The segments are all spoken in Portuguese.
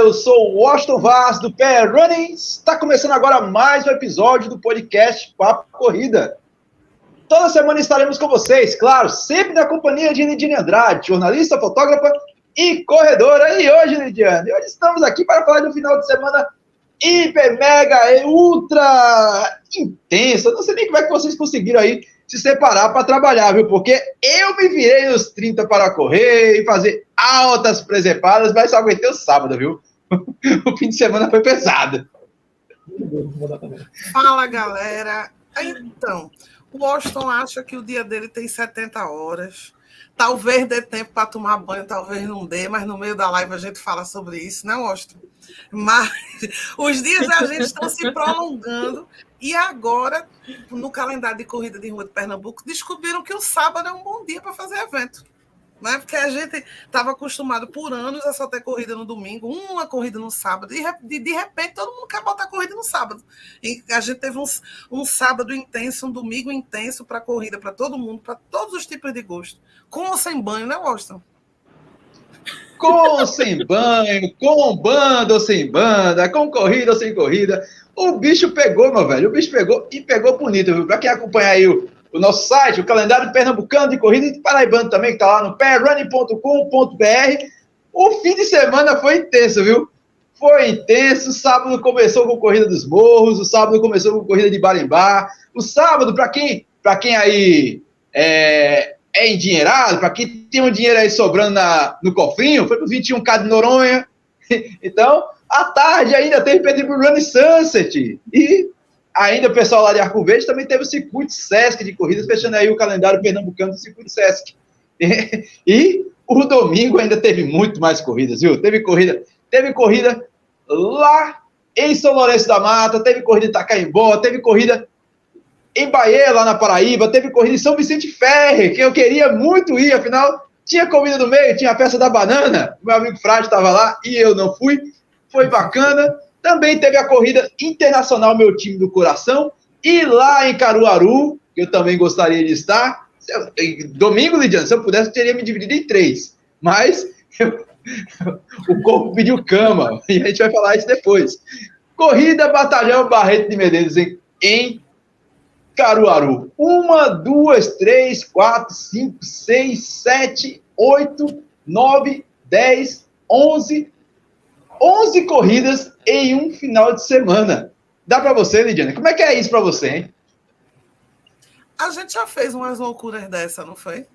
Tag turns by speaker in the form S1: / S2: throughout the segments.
S1: Eu sou o Washington Vaz do Pé Running. Está começando agora mais um episódio do podcast Papo Corrida. Toda semana estaremos com vocês, claro, sempre na companhia de Lidiane Andrade, jornalista, fotógrafa e corredora. E hoje, Lidiane, hoje estamos aqui para falar de um final de semana hiper, mega e ultra intenso. não sei nem como é que vocês conseguiram aí se separar para trabalhar, viu? Porque eu me virei nos 30 para correr e fazer altas presepadas, mas só aguentei o sábado, viu? o fim de semana foi pesado.
S2: Fala, galera. Então, o Washington acha que o dia dele tem 70 horas. Talvez dê tempo para tomar banho, talvez não dê, mas no meio da live a gente fala sobre isso, né, Washington? Mas os dias da gente estão se prolongando e agora, no calendário de corrida de rua de Pernambuco, descobriram que o sábado é um bom dia para fazer evento. Né? Porque a gente estava acostumado por anos a só ter corrida no domingo, uma corrida no sábado, e de, de repente todo mundo quer botar corrida no sábado. E a gente teve um, um sábado intenso, um domingo intenso para corrida, para todo mundo, para todos os tipos de gosto. Com ou sem banho, né, Washington?
S1: Com ou sem banho, com banda ou sem banda, com corrida ou sem corrida. O bicho pegou, meu velho. O bicho pegou e pegou bonito, viu? Para quem acompanha aí o, o, nosso site, o calendário pernambucano de corrida e de paraibano também, que tá lá no perrunning.com.br. O fim de semana foi intenso, viu? Foi intenso. Sábado começou com corrida dos morros, o sábado começou com corrida de barimbá. O sábado, para quem, quem aí é, é endinheirado, para quem tem um dinheiro aí sobrando na, no cofrinho, foi pro 21K de Noronha. então, à tarde ainda teve Pedro Run Sunset. E ainda o pessoal lá de Arco Verde também teve o circuito Sesc de corridas, fechando aí o calendário pernambucano do circuito Sesc. E, e o domingo ainda teve muito mais corridas, viu? Teve corrida, teve corrida lá em São Lourenço da Mata, teve corrida em Itacaimbó, teve corrida em Bahia, lá na Paraíba, teve corrida em São Vicente Ferre, que eu queria muito ir, afinal, tinha comida no meio, tinha a festa da banana, meu amigo Frade estava lá e eu não fui, foi bacana. Também teve a corrida internacional Meu Time do Coração, e lá em Caruaru, que eu também gostaria de estar. Domingo, Lidiane, se eu pudesse, eu teria me dividido em três, mas eu, o corpo pediu cama, e a gente vai falar isso depois. Corrida Batalhão Barreto de Medeiros em, em Caruaru. Uma, duas, três, quatro, cinco, seis, sete, oito, nove, dez, onze, onze corridas em um final de semana. Dá para você, Lidiane? Como é que é isso para você, hein?
S2: A gente já fez umas loucuras dessa, não foi?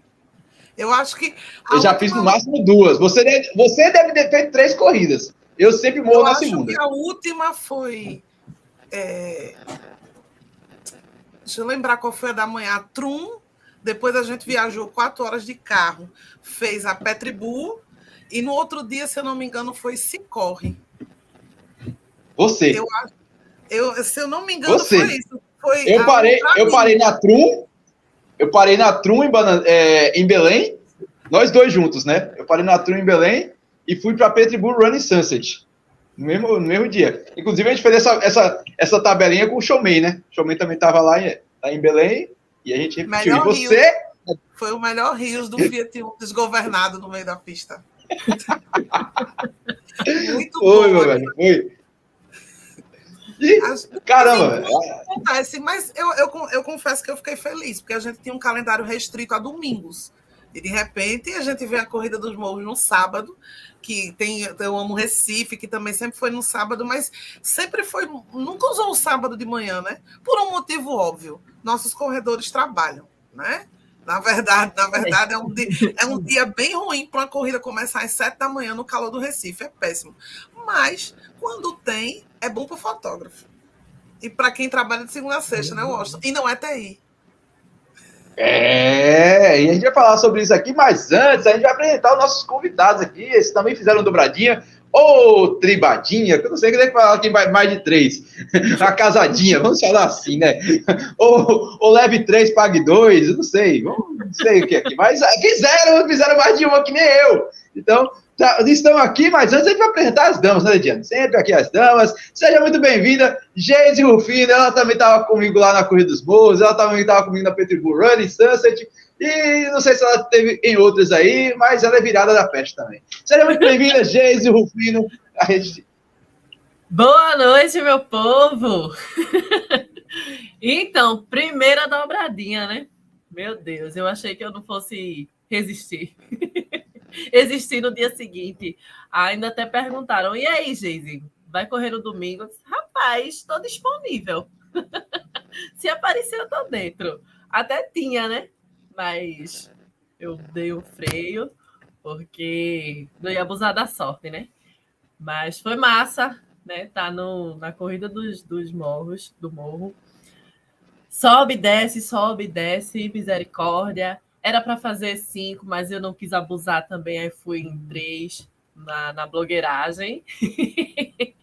S2: Eu acho que.
S1: Eu já última... fiz no máximo duas. Você deve, você deve ter feito três corridas. Eu sempre morro eu na segunda.
S2: a última foi. É... Deixa eu lembrar qual foi a da manhã. A Trum. Depois a gente viajou quatro horas de carro. Fez a Petribu. E no outro dia, se eu não me engano, foi Cicorre.
S1: Você.
S2: Eu, eu, se eu não me engano,
S1: Você.
S2: foi isso. Foi
S1: eu parei, eu parei na Trum. Eu parei na Trum em, é, em Belém. Nós dois juntos, né? Eu parei na Trum em Belém e fui para Petribu Running Sunset. No mesmo, no mesmo dia. Inclusive, a gente fez essa, essa, essa tabelinha com o Showman, né? O Showman também estava lá em, lá em Belém e a gente repetiu. Melhor e você.
S2: Rio. Foi o melhor Rios do Fiat 1 desgovernado no meio da pista.
S1: Muito foi, bom. Meu velho, foi. E, caramba!
S2: Acontece, mas eu, eu, eu confesso que eu fiquei feliz, porque a gente tinha um calendário restrito a domingos. E de repente a gente vê a Corrida dos Morros no sábado, que tem, eu amo Recife, que também sempre foi no sábado, mas sempre foi, nunca usou o sábado de manhã, né? Por um motivo óbvio. Nossos corredores trabalham, né? Na verdade, na verdade é, um dia, é um dia bem ruim para uma corrida começar às sete da manhã no calor do Recife, é péssimo. Mas quando tem, é bom para o fotógrafo. E para quem trabalha de segunda a sexta, né, Washington? E não é TI.
S1: É, e a gente vai falar sobre isso aqui, mas antes a gente vai apresentar os nossos convidados aqui. Eles também fizeram dobradinha. Ou tribadinha, que eu não sei que tem que falar quem vai mais de três. A casadinha, vamos falar assim, né? Ou, ou leve três, pague dois, eu não sei. Não sei o que aqui. Mas ah, fizeram, fizeram mais de uma que nem eu. Então, tá, estão aqui, mas antes a gente vai apresentar as damas, né, Lidiane? Sempre aqui as damas. Seja muito bem-vinda, Geise Rufino. Ela também estava comigo lá na Corrida dos Morros, ela também estava comigo na Petribull Running Sunset. E não sei se ela teve em outras aí, mas ela é virada da peste também. Seja muito bem-vinda, Geise Rufino. A gente...
S3: Boa noite, meu povo! então, primeira dobradinha, né? Meu Deus, eu achei que eu não fosse resistir. Existir no dia seguinte. Ainda até perguntaram: e aí, Geise, vai correr no domingo? Rapaz, estou disponível. Se aparecer, eu estou dentro. Até tinha, né? Mas eu dei o um freio porque não ia abusar da sorte, né? Mas foi massa, né? Tá no, na corrida dos, dos morros, do morro. Sobe, desce, sobe, desce, misericórdia. Era para fazer cinco, mas eu não quis abusar também, aí fui em três na, na blogueiragem.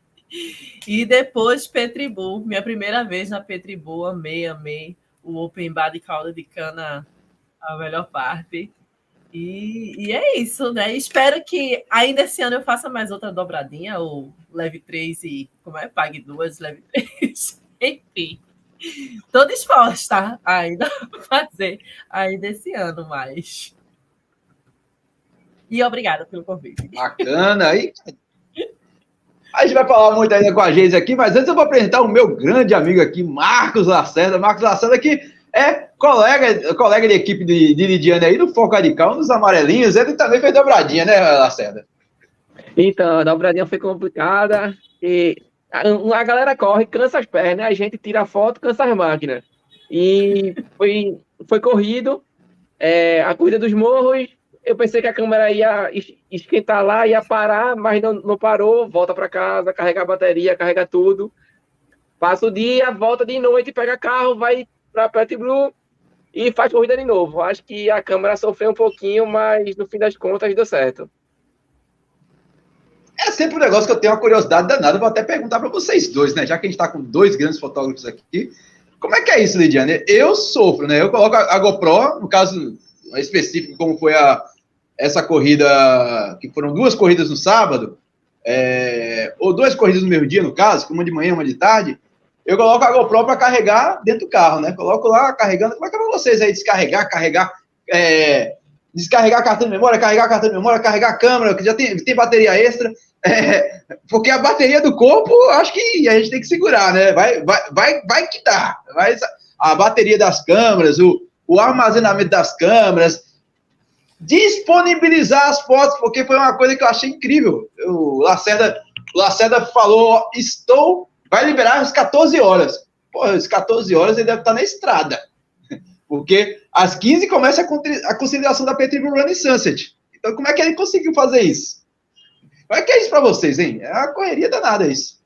S3: e depois Petribu, minha primeira vez na Petribu, amei, amei o Open Bar de calda de cana a melhor parte. E, e, é isso, né? Espero que ainda esse ano eu faça mais outra dobradinha, ou leve três e como é? Pague duas, leve três. Enfim. Estou disposta ainda a fazer ainda esse ano mais. E obrigada pelo convite.
S1: Bacana. Aí, a gente vai falar muito ainda com a gente aqui, mas antes eu vou apresentar o meu grande amigo aqui, Marcos Lacerda. Marcos Lacerda, que é colega, colega de equipe de, de Lidiane aí do Foco Radical, nos amarelinhos, ele também fez dobradinha, né, Lacerda?
S4: Então, a dobradinha foi complicada e a, a galera corre, cansa as pernas, a gente tira a foto, cansa as máquinas. E foi, foi corrido, é, a corrida dos morros, eu pensei que a câmera ia esquentar lá, ia parar, mas não, não parou, volta para casa, carrega a bateria, carrega tudo. Passa o dia, volta de noite, pega carro, vai para Pet Blue e faz corrida de novo. Acho que a câmera sofreu um pouquinho, mas no fim das contas deu certo.
S1: É sempre um negócio que eu tenho uma curiosidade danada, vou até perguntar para vocês dois, né? Já que a gente está com dois grandes fotógrafos aqui, como é que é isso, Lidiane? Eu sofro, né? Eu coloco a GoPro, no caso específico, como foi a, essa corrida, que foram duas corridas no sábado, é, ou duas corridas no mesmo dia, no caso, uma de manhã, uma de tarde, eu coloco a GoPro para carregar dentro do carro, né? Coloco lá carregando. Como é que é vocês aí descarregar, carregar, é, descarregar cartão de memória, carregar cartão de memória, carregar câmera, que já tem, tem bateria extra. É, porque a bateria do corpo, acho que a gente tem que segurar, né? Vai, vai, vai, vai que dá. Vai, a bateria das câmeras, o, o armazenamento das câmeras, disponibilizar as fotos, porque foi uma coisa que eu achei incrível. O Lacerda, o Lacerda falou: estou vai liberar às 14 horas. Pô, às 14 horas ele deve estar na estrada. Porque às 15 começa a consideração da Petri Running Sunset. Então, como é que ele conseguiu fazer isso? Como é que é isso para vocês, hein? É uma correria danada isso.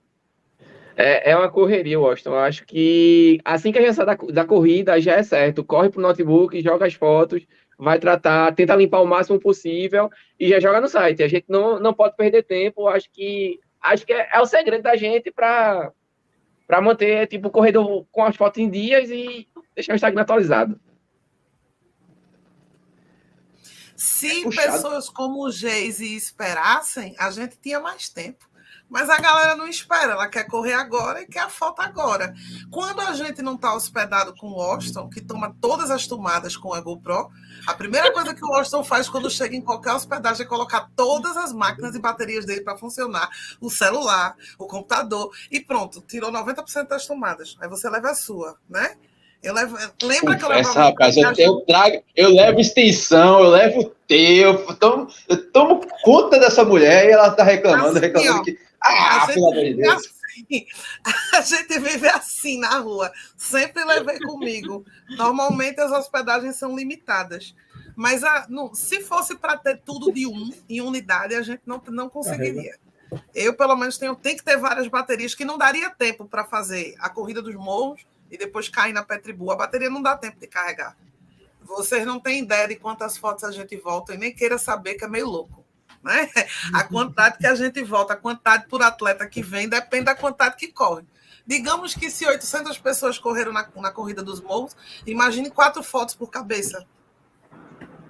S4: É, é uma correria, Washington. Eu acho que assim que a gente sai da, da corrida, já é certo. Corre pro notebook, joga as fotos, vai tratar, tenta limpar o máximo possível e já joga no site. A gente não, não pode perder tempo. Acho que acho que é, é o segredo da gente para para manter tipo o corredor com as fotos em dias e deixar o Instagram atualizado.
S2: Se é pessoas como o Geise esperassem, a gente tinha mais tempo. Mas a galera não espera, ela quer correr agora e quer a foto agora. Quando a gente não está hospedado com o Austin, que toma todas as tomadas com a GoPro, a primeira coisa que o Austin faz quando chega em qualquer hospedagem é colocar todas as máquinas e baterias dele para funcionar, o celular, o computador, e pronto, tirou 90% das tomadas. Aí você leva a sua, né? Eu levo, lembra que eu levo.
S1: rapaz, eu, eu, trago, eu levo extensão, eu levo teu, eu tomo, eu tomo conta dessa mulher e ela tá reclamando, assim, reclamando ó, que ah, amor de Deus.
S2: Assim, a gente vive assim na rua. Sempre levei comigo. Normalmente as hospedagens são limitadas. Mas a, no, se fosse para ter tudo de um, em unidade, a gente não, não conseguiria. Eu, pelo menos, tenho tem que ter várias baterias que não daria tempo para fazer a corrida dos morros e depois cair na Petribu. A bateria não dá tempo de carregar. Vocês não têm ideia de quantas fotos a gente volta e nem queira saber que é meio louco. Né? A quantidade que a gente volta, a quantidade por atleta que vem, depende da quantidade que corre. Digamos que se 800 pessoas correram na, na corrida dos morros, imagine quatro fotos por cabeça.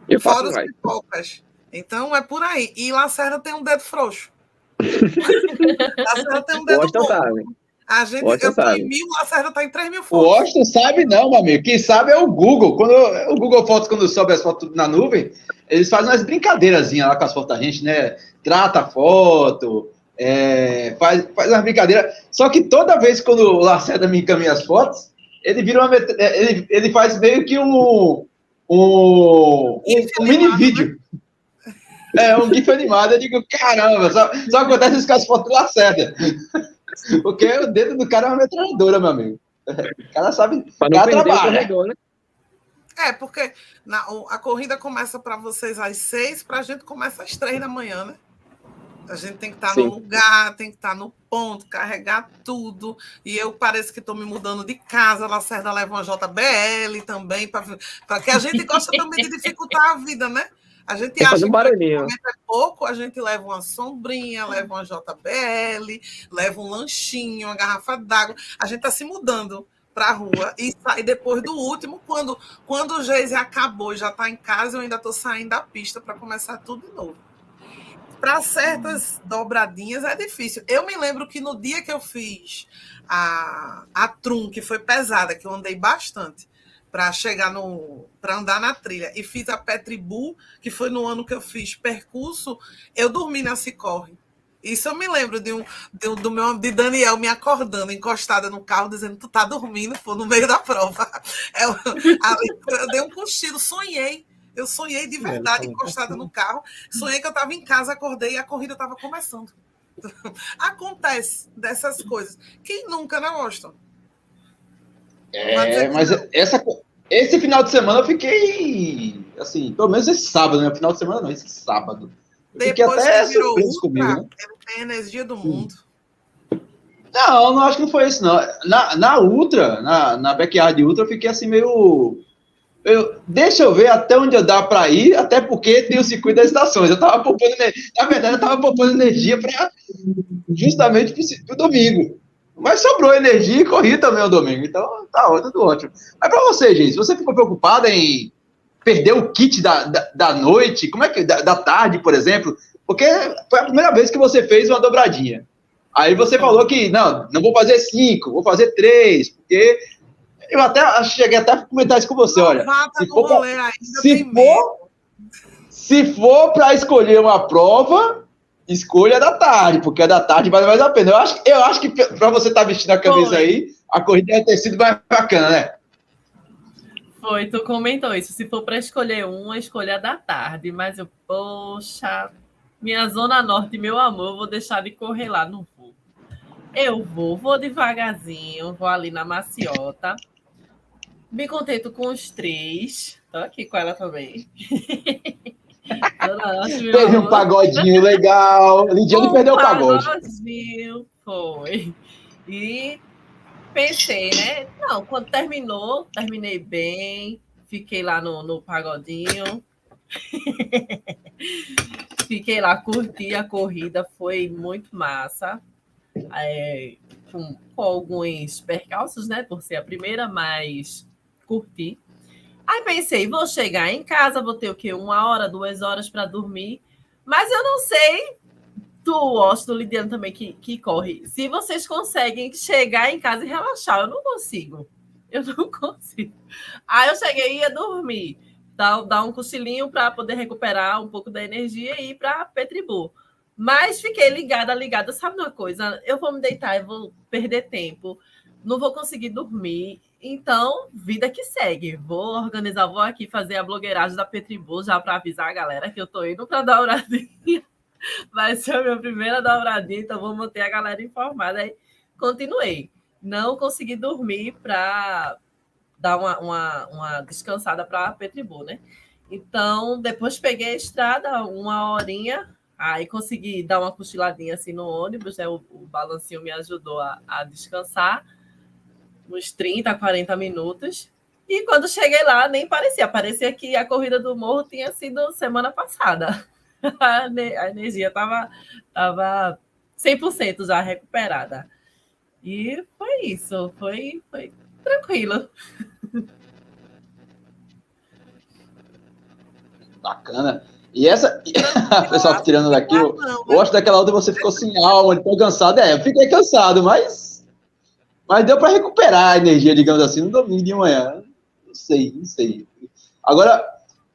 S4: Eu
S2: Fora os pipocas. Então é por aí. E Lacerda tem um dedo frouxo. Lacerda tem um dedo bom.
S4: sabe.
S2: A gente,
S4: Washington
S2: eu
S4: sabe.
S2: em mil, Lacerda tá em 3 mil
S1: O
S2: fotos.
S1: Washington sabe não, meu amigo. Quem sabe é o Google. Quando o Google Fotos, quando sobe as fotos na nuvem, eles fazem umas brincadeirazinhas lá com as fotos da gente, né? Trata a foto, é, faz, faz umas brincadeiras. Só que toda vez quando o Lacerda me encaminha as fotos, ele vira uma. é, Ele, ele faz meio que um. Um, um, um mini vídeo. É, um GIF animado. Eu digo, caramba, só, só acontece isso com as fotos do Lacerda. Porque o dedo do cara é uma metralhadora, meu amigo. O cara sabe.
S4: Para não
S1: Cara
S4: perder o
S1: trabalha.
S4: corredor, né?
S2: É, porque na- a corrida começa para vocês às 6, para a gente começa às 3 da manhã, né? A gente tem que estar
S4: Sim.
S2: no lugar, tem que estar no ponto, carregar tudo. E eu parece que estou me mudando de casa. A Lacerda leva uma JBL também, para que a gente gosta também de dificultar a vida, né? A gente
S4: Tem
S2: acha
S4: um
S2: que
S4: barulhinho.
S2: é pouco, a gente leva uma sombrinha, leva uma JBL, leva um lanchinho, uma garrafa d'água. A gente está se mudando para a rua e sai depois do último, quando, quando o Geise acabou e já está em casa, eu ainda estou saindo da pista para começar tudo de novo. Para certas dobradinhas é difícil. Eu me lembro que no dia que eu fiz a, a Trum, que foi pesada, que eu andei bastante para chegar no para andar na trilha e fiz a Petribu, que foi no ano que eu fiz percurso, eu dormi na Cicorre. Isso eu me lembro de um, de, um- do meu de Daniel me acordando, encostada no carro, dizendo tu tá dormindo, pô, no meio da prova. Eu, ali, eu dei um cochilo, sonhei. Eu sonhei de verdade, encostada no carro. Sonhei que eu estava em casa, acordei e a corrida estava começando. Acontece dessas coisas. Quem nunca, né, Washington? Vai dizer
S1: É,
S2: que
S1: mas essa, esse final de semana eu fiquei. Assim, pelo menos esse sábado, né? Final de semana não, esse sábado. Eu fiquei
S2: Depois
S1: até
S2: que virou
S1: surpreso
S2: ultra,
S1: comigo, né?
S2: tem a energia do mundo.
S1: Não, não acho que não foi isso, não. Na, na Ultra, na, na Backyard Ultra, eu fiquei assim meio. eu- deixa eu ver até onde eu dá para ir, até porque tem o circuito das estações. Eu tava poupando energia. Na verdade, eu tava poupando energia para justamente pro, pro domingo. Mas sobrou energia e corri também o domingo. Então tá tudo ótimo. Mas para você, gente, você ficou preocupada em perder o kit da, da, da noite, como é que. Da, da tarde, por exemplo, porque foi a primeira vez que você fez uma dobradinha. Aí você falou que, não, não vou fazer cinco, vou fazer três, porque eu até cheguei até a comentar isso com você, olha. Se for pra- Se for, se for para escolher uma prova, escolha da tarde, porque a da tarde vale mais a pena. Eu acho, eu acho que para você estar vestindo a camisa
S3: Foi.
S1: aí, a corrida deve ter sido mais bacana, né?
S3: Foi, tu comentou isso. Se for para escolher uma, escolha a da tarde. Mas eu, poxa, minha zona norte, meu amor, vou deixar de correr lá, não vou. Eu vou, vou devagarzinho, vou ali na maciota. Me contento com os três. Tô aqui com ela também.
S1: Teve um pagodinho legal. Lidiane
S3: Um
S1: perdeu o pagode.
S3: pagodinho, Foi. E pensei, né? Não, quando terminou, terminei bem. Fiquei lá no, no pagodinho. Fiquei lá, curti a corrida, foi muito massa. É, com, com alguns percalços, né? Por ser a primeira, mas curti. Aí pensei, vou chegar em casa, vou ter o quê? Uma hora, duas horas para dormir. Mas eu não sei tu, Washington, Lidiano também, que, que corre. Se vocês conseguem chegar em casa e relaxar, eu não consigo. Eu não consigo. Aí eu cheguei e ia dormir. Dar, dar um cochilinho para poder recuperar um pouco da energia e ir para Petribu. Mas fiquei ligada, ligada. Sabe uma coisa? Eu vou me deitar, eu vou perder tempo. Não vou conseguir dormir. Então, vida que segue. Vou organizar, vou aqui fazer a blogueiragem da Petribu já para avisar a galera que eu tô indo para dar uma Vai ser a minha primeira dobradinha, então vou manter a galera informada. Aí continuei. Não consegui dormir para dar uma, uma, uma descansada para Petribu, né? Então, depois peguei a estrada, uma horinha, Aí consegui dar uma cochiladinha assim no ônibus, né? O, o balancinho me ajudou a, a descansar uns 30, 40 minutos. E quando cheguei lá, nem parecia. Parecia que a corrida do morro tinha sido semana passada. A energia estava tava 100% já recuperada. E foi isso. Foi, foi tranquilo.
S1: Bacana. E essa. o pessoal tirando daqui, eu gosto daquela outra você ficou sem alma, ficou cansado. É, eu fiquei cansado, mas. Mas deu para recuperar a energia, digamos assim, no domingo de manhã. Não sei, não sei. Agora,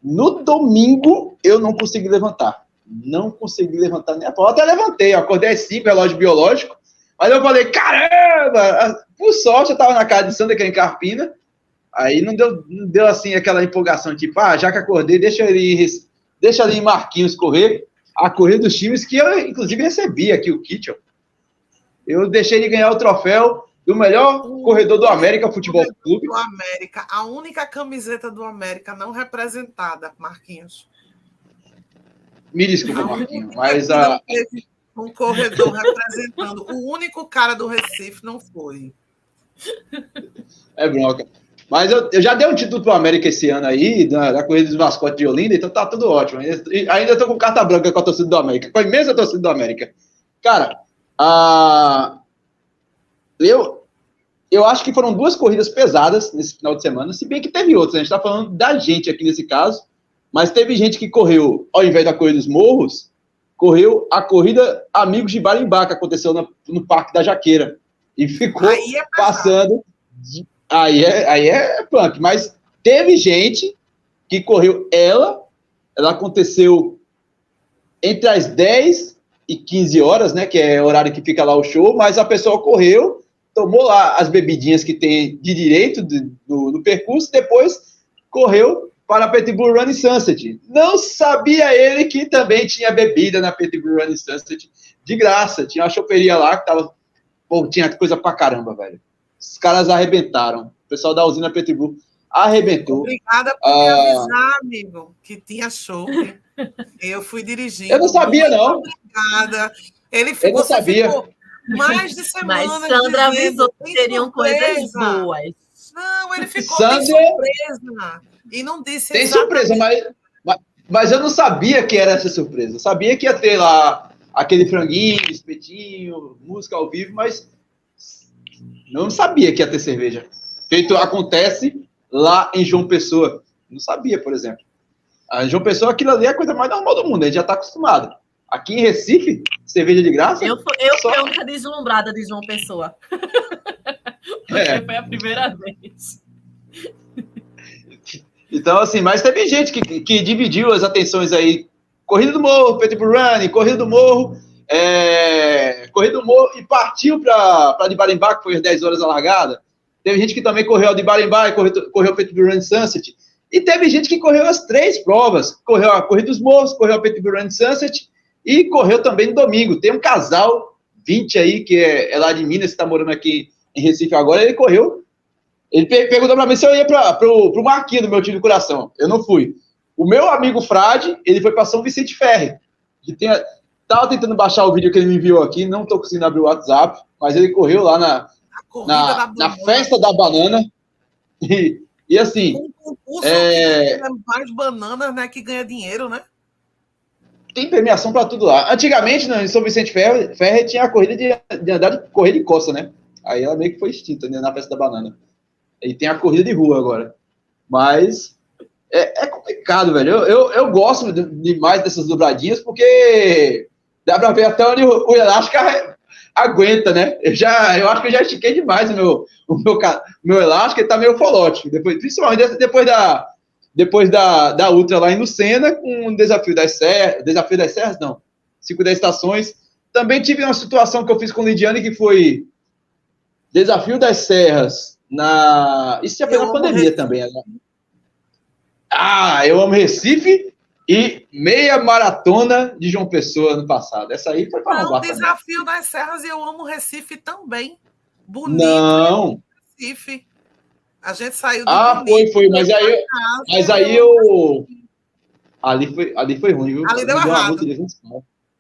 S1: no domingo, eu não consegui levantar. Não consegui levantar nem a pau. Até levantei, acordei às 5, relógio biológico. Mas eu falei, caramba! Por sorte, eu estava na casa de Sandra, que é em Carpina. Aí não deu, não deu assim aquela empolgação, tipo, ah, já que acordei, deixa ele, deixa ali em Marquinhos correr. A corrida dos times que eu, inclusive, recebi aqui o kit. Ó. Eu deixei ele ganhar o troféu do melhor o corredor do América Futebol Clube.
S2: Do América, a única camiseta do América não representada, Marquinhos.
S1: Me desculpa, Marquinhos, mas a.
S2: Um corredor representando. O único cara do Recife não foi.
S1: É bronca. Mas eu, eu já dei um título para o América esse ano aí, da, da corrida dos mascotes de Olinda, então tá tudo ótimo. E ainda estou com carta branca com a torcida do América, com a imensa torcida do América. Cara, a... eu, eu acho que foram duas corridas pesadas nesse final de semana, se bem que teve outras. A gente está falando da gente aqui nesse caso, mas teve gente que correu, ao invés da corrida dos morros, correu a corrida Amigos de Barimbá, que aconteceu no, no Parque da Jaqueira. E ficou é passando de Aí é, aí é punk. Mas teve gente que correu ela, ela aconteceu entre as 10 e 15 horas, né? Que é o horário que fica lá o show, mas a pessoa correu, tomou lá as bebidinhas que tem de direito do, do, do percurso, depois correu para a Petbull Run Sunset. Não sabia ele que também tinha bebida na Petbull Run Sunset de graça. Tinha uma choperia lá que tava. Pô, tinha coisa pra caramba, velho. Os caras arrebentaram. O pessoal da usina Petbull arrebentou.
S2: Obrigada por me ah, avisar, amigo, que tinha show. Eu fui dirigindo.
S1: Eu não sabia, não.
S2: Obrigada. Ele ficou,
S1: eu não sabia.
S2: Mais de semana.
S3: Mas Sandra avisou que seriam coisas boas.
S2: Não, ele ficou Sandra... surpresa. E não disse
S1: Tem surpresa, mas, mas, mas eu não sabia que era essa surpresa. Eu sabia que ia ter lá aquele franguinho, espetinho, música ao vivo, mas não sabia que ia ter cerveja. Feito acontece lá em João Pessoa. Não sabia, por exemplo. A João Pessoa, aquilo ali é a coisa mais normal do mundo, a gente já está acostumado. Aqui em Recife, cerveja de graça.
S3: Eu, eu só... fui a única deslumbrada de João Pessoa. É. foi a primeira vez.
S1: Então, assim, mas teve gente que, que dividiu as atenções aí. Corrida do Morro, Petit Run, Corrida do Morro, é, correu do morro e partiu para de Barimbá, que foi às 10 horas a largada. Teve gente que também correu de Barimbá e correu, correu Petit Run Sunset. E teve gente que correu as três provas. Correu a Corrida dos Morros, correu a Petit Run Sunset e correu também no domingo. Tem um casal, 20 aí, que é, é lá de Minas, está morando aqui em Recife agora, ele correu. Ele perguntou para mim se eu ia para o Marquinhos do meu time do coração. Eu não fui. O meu amigo Frade, ele foi para São Vicente Ferre, que tem, Tava tentando baixar o vídeo que ele me enviou aqui, não tô conseguindo abrir o WhatsApp, mas ele correu lá na, na, na, festa da banana. E, e assim. Um
S2: concurso é... que mais bananas, né? Que ganha dinheiro, né?
S1: Tem premiação para tudo lá. Antigamente, né, em São Vicente Ferre, Ferre tinha a corrida de, de andar de correr de costa, né? Aí ela meio que foi extinta né, na festa da banana. E tem a corrida de rua agora. Mas é, é complicado, velho. Eu, eu, eu gosto demais dessas dobradinhas porque dá para ver até onde o, o elástico aguenta, né? Eu, já, eu acho que eu já estiquei demais o meu, o meu, o meu elástico, ele tá meio folótico. Depois, principalmente depois da, depois da, da Ultra lá em Lucena, com o desafio das serras, desafio das serras, não, cinco das estações. Também tive uma situação que eu fiz com o Lidiane, que foi desafio das serras na... Isso já foi na pandemia também, né? Ah, eu amo Recife e meia maratona de João Pessoa ano passado. Essa aí foi para
S2: o desafio também. das serras e eu amo Recife também. Bonito.
S1: Não.
S2: Recife. A gente saiu do
S1: Ah, bonito, foi, foi. Mas aí, mas aí eu. Ali foi, ali foi ruim, viu?
S2: Ali deu errado.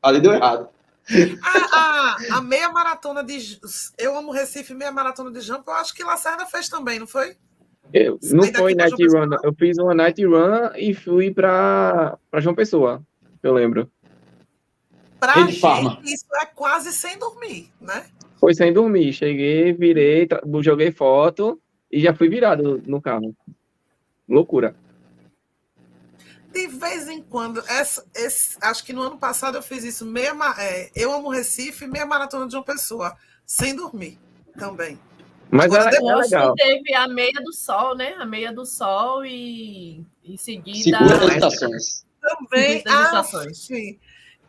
S1: Ali deu errado.
S2: A, a, a, meia maratona de. Eu amo Recife, meia maratona de jump, eu acho que Lacerda fez também, não foi?
S4: Eu, não foi night run, eu fiz uma night run e fui para João Pessoa, eu lembro.
S2: Pra gente, Farma. isso é quase sem dormir, né?
S4: Foi sem dormir. Cheguei, virei, joguei foto e já fui virado no carro. Loucura.
S2: De vez em quando, essa, esse, acho que no ano passado eu fiz isso, meia, é, eu amo Recife, meia maratona de uma pessoa, sem dormir também.
S4: Mas era, era legal.
S3: teve a meia do sol, né? A meia do sol e em seguida.
S1: Segura as estações.
S2: Também. Ah, sim.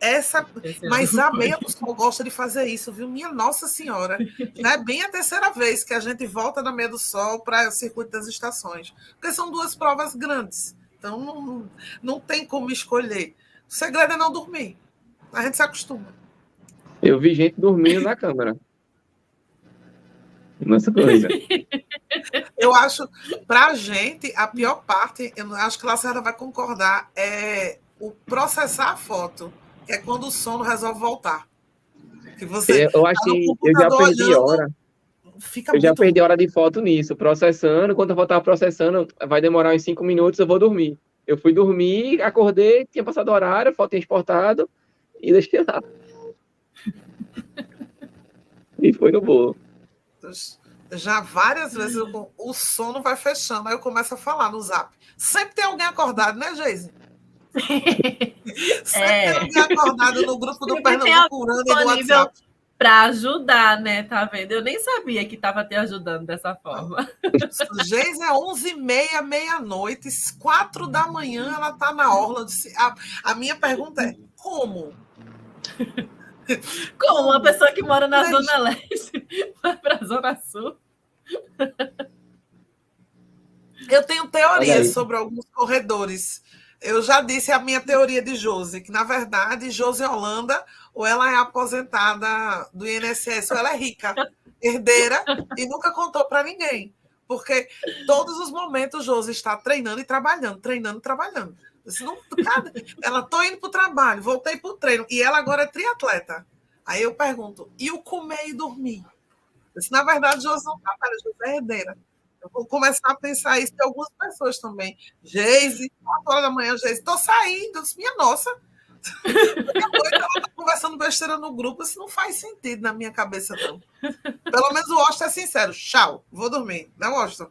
S2: Essa, mas a meia do sol gosta de fazer isso, viu? Minha Nossa Senhora. É bem a terceira vez que a gente volta na meia do sol para o circuito das estações. Porque são duas provas grandes. Então não, não tem como escolher. O segredo é não dormir. A gente se acostuma.
S4: Eu vi gente dormindo na câmera. Nessa coisa.
S2: Eu acho, para a gente, a pior parte, eu acho que a Lacerda vai concordar, é o processar a foto é quando o sono resolve voltar.
S4: Que você eu acho tá que eu já perdi olhando, hora. eu já perdi hora de foto nisso, processando. Quando eu voltar processando, vai demorar uns cinco minutos, eu vou dormir. Eu fui dormir, acordei, tinha passado horário, a foto tinha exportado e deixei lá. e foi no bolo.
S2: Já várias vezes eu, o sono vai fechando, aí eu começo a falar no zap. Sempre tem alguém acordado, né, Geise? Sempre é. acordado no grupo do Pernambuco Urano e do WhatsApp.
S3: Para ajudar, né? Tá vendo? Eu nem sabia que estava te ajudando dessa forma.
S2: Geis é 11h30, meia-noite, 4 da manhã, ela está na orla. De... A, a minha pergunta é: como?
S3: Como uma pessoa que mora na Mas... Zona Leste vai para a Zona Sul?
S2: Eu tenho teorias sobre alguns corredores eu já disse a minha teoria de Josi, que na verdade Josi Holanda, ou ela é aposentada do INSS, ou ela é rica, herdeira, e nunca contou para ninguém. Porque todos os momentos Josi está treinando e trabalhando, treinando e trabalhando. Não, ela tô indo para o trabalho, voltei para o treino, e ela agora é triatleta. Aí eu pergunto, e o comer e dormir? Disse, na verdade, Josi não trabalha, Josi é herdeira. Eu vou começar a pensar isso em algumas pessoas também. Geise, 4 horas da manhã, Geise, estou saindo. Eu disse, minha nossa. Ela está conversando besteira no grupo, isso não faz sentido na minha cabeça, não. Pelo menos o Austin é sincero. Tchau, vou dormir. Não, Austin?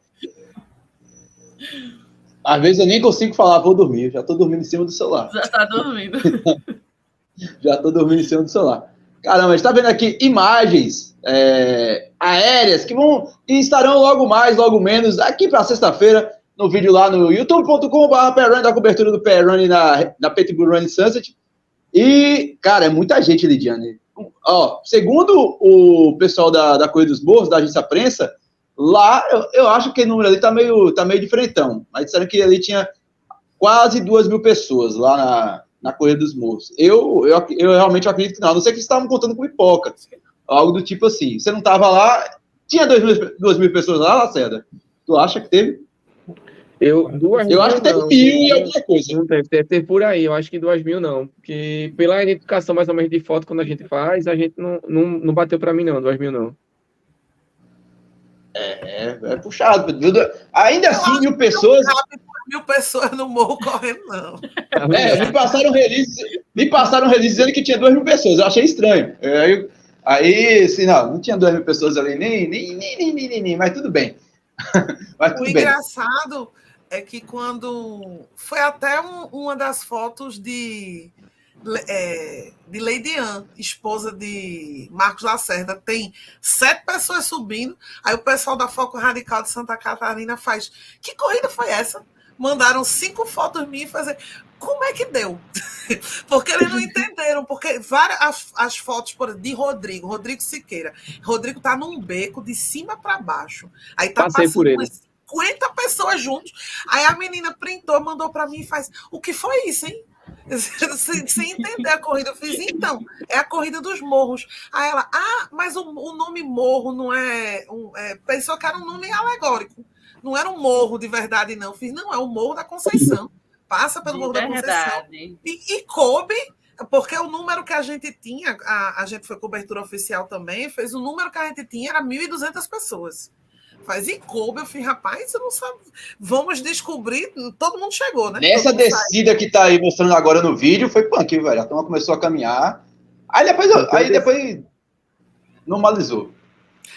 S1: Às vezes eu nem consigo falar, vou dormir. Já estou dormindo em cima do celular.
S3: Já está dormindo.
S1: Já estou dormindo em cima do celular. Caramba, a gente está vendo aqui imagens é, aéreas que vão e estarão logo mais, logo menos, aqui para sexta-feira, no vídeo lá no youtube.com.br da cobertura do Perrun na, na Pitbull Run Sunset. E, cara, é muita gente, Lidiane. Ó, segundo o pessoal da, da Corrida dos Morros, da agência prensa, lá eu, eu acho que o número ali tá meio, tá meio diferentão. Mas disseram que ali tinha quase duas mil pessoas lá na, na Corrida dos Morros. Eu, eu, eu realmente acredito que não. A não ser que estavam contando com pipoca. Algo do tipo assim. Você não estava lá. Tinha duas mil, duas mil pessoas lá, Lacerda? Tu acha que teve?
S4: Eu, duas
S1: eu acho que teve mil e alguma coisa.
S4: Não teve, deve ter por aí. Eu acho que duas mil não. Porque pela identificação mais ou menos de foto quando a gente faz, a gente não, não, não bateu para mim não, duas mil não.
S1: É, é, é puxado. Ainda assim, mil pessoas.
S2: Mil pessoas no morro correndo, não.
S1: É, me passaram release, me passaram release dizendo que tinha duas mil pessoas. Eu achei estranho. Aí, aí assim, não, não tinha duas mil pessoas ali, nem, nem, nem, nem, nem, nem mas tudo bem.
S2: mas tudo o bem. engraçado é que quando. Foi até um, uma das fotos de é, de Lady Anne, esposa de Marcos Lacerda, tem sete pessoas subindo. Aí o pessoal da Foco Radical de Santa Catarina faz: Que corrida foi essa? Mandaram cinco fotos minhas fazer. Como é que deu? porque eles não entenderam, porque várias as, as fotos por, de Rodrigo, Rodrigo Siqueira. Rodrigo tá num beco de cima para baixo. Aí tá
S4: Passei
S2: passando
S4: por ele.
S2: 50 pessoas juntos. Aí a menina printou, mandou para mim e faz: O que foi isso, hein? sem, sem, entender a corrida. Eu fiz, então, é a corrida dos morros. Aí ela, ah, mas o, o nome morro não é, um, é, Pensou que era um nome alegórico. Não era um morro de verdade, não. Eu fiz, não, é o Morro da Conceição. Passa pelo de Morro verdade. da Conceição. E, e coube Porque o número que a gente tinha, a, a gente foi cobertura oficial também, fez o número que a gente tinha era 1.200 pessoas. Faz e coube, eu falei, rapaz, você não sabe. Vamos descobrir. Todo mundo chegou, né?
S1: Nessa descida que tá aí mostrando agora no vídeo, foi punk, velho. A turma começou a caminhar. Aí depois, aí depois normalizou.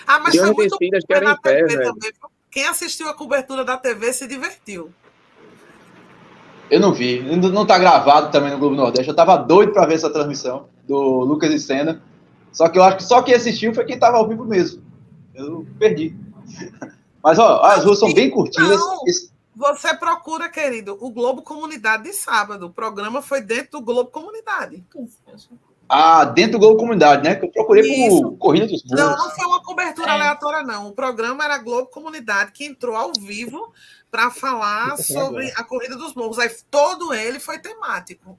S2: Ah, mas foi muito bom na TV também. Quem assistiu a cobertura da TV se divertiu.
S1: Eu não vi. Não está gravado também no Globo Nordeste. Eu estava doido para ver essa transmissão do Lucas e Senna. Só que eu acho que só quem assistiu foi quem estava ao vivo mesmo. Eu perdi. Mas, ó, as ruas são bem curtinhas. Não,
S2: você procura, querido, o Globo Comunidade de sábado. O programa foi dentro do Globo Comunidade.
S1: Ah, dentro do Globo Comunidade, né? Que eu procurei Isso. por Corrida dos
S2: Burros. Não, não foi uma cobertura é. aleatória, não. O programa era Globo Comunidade, que entrou ao vivo para falar sobre a Corrida dos Morros. Aí todo ele foi temático.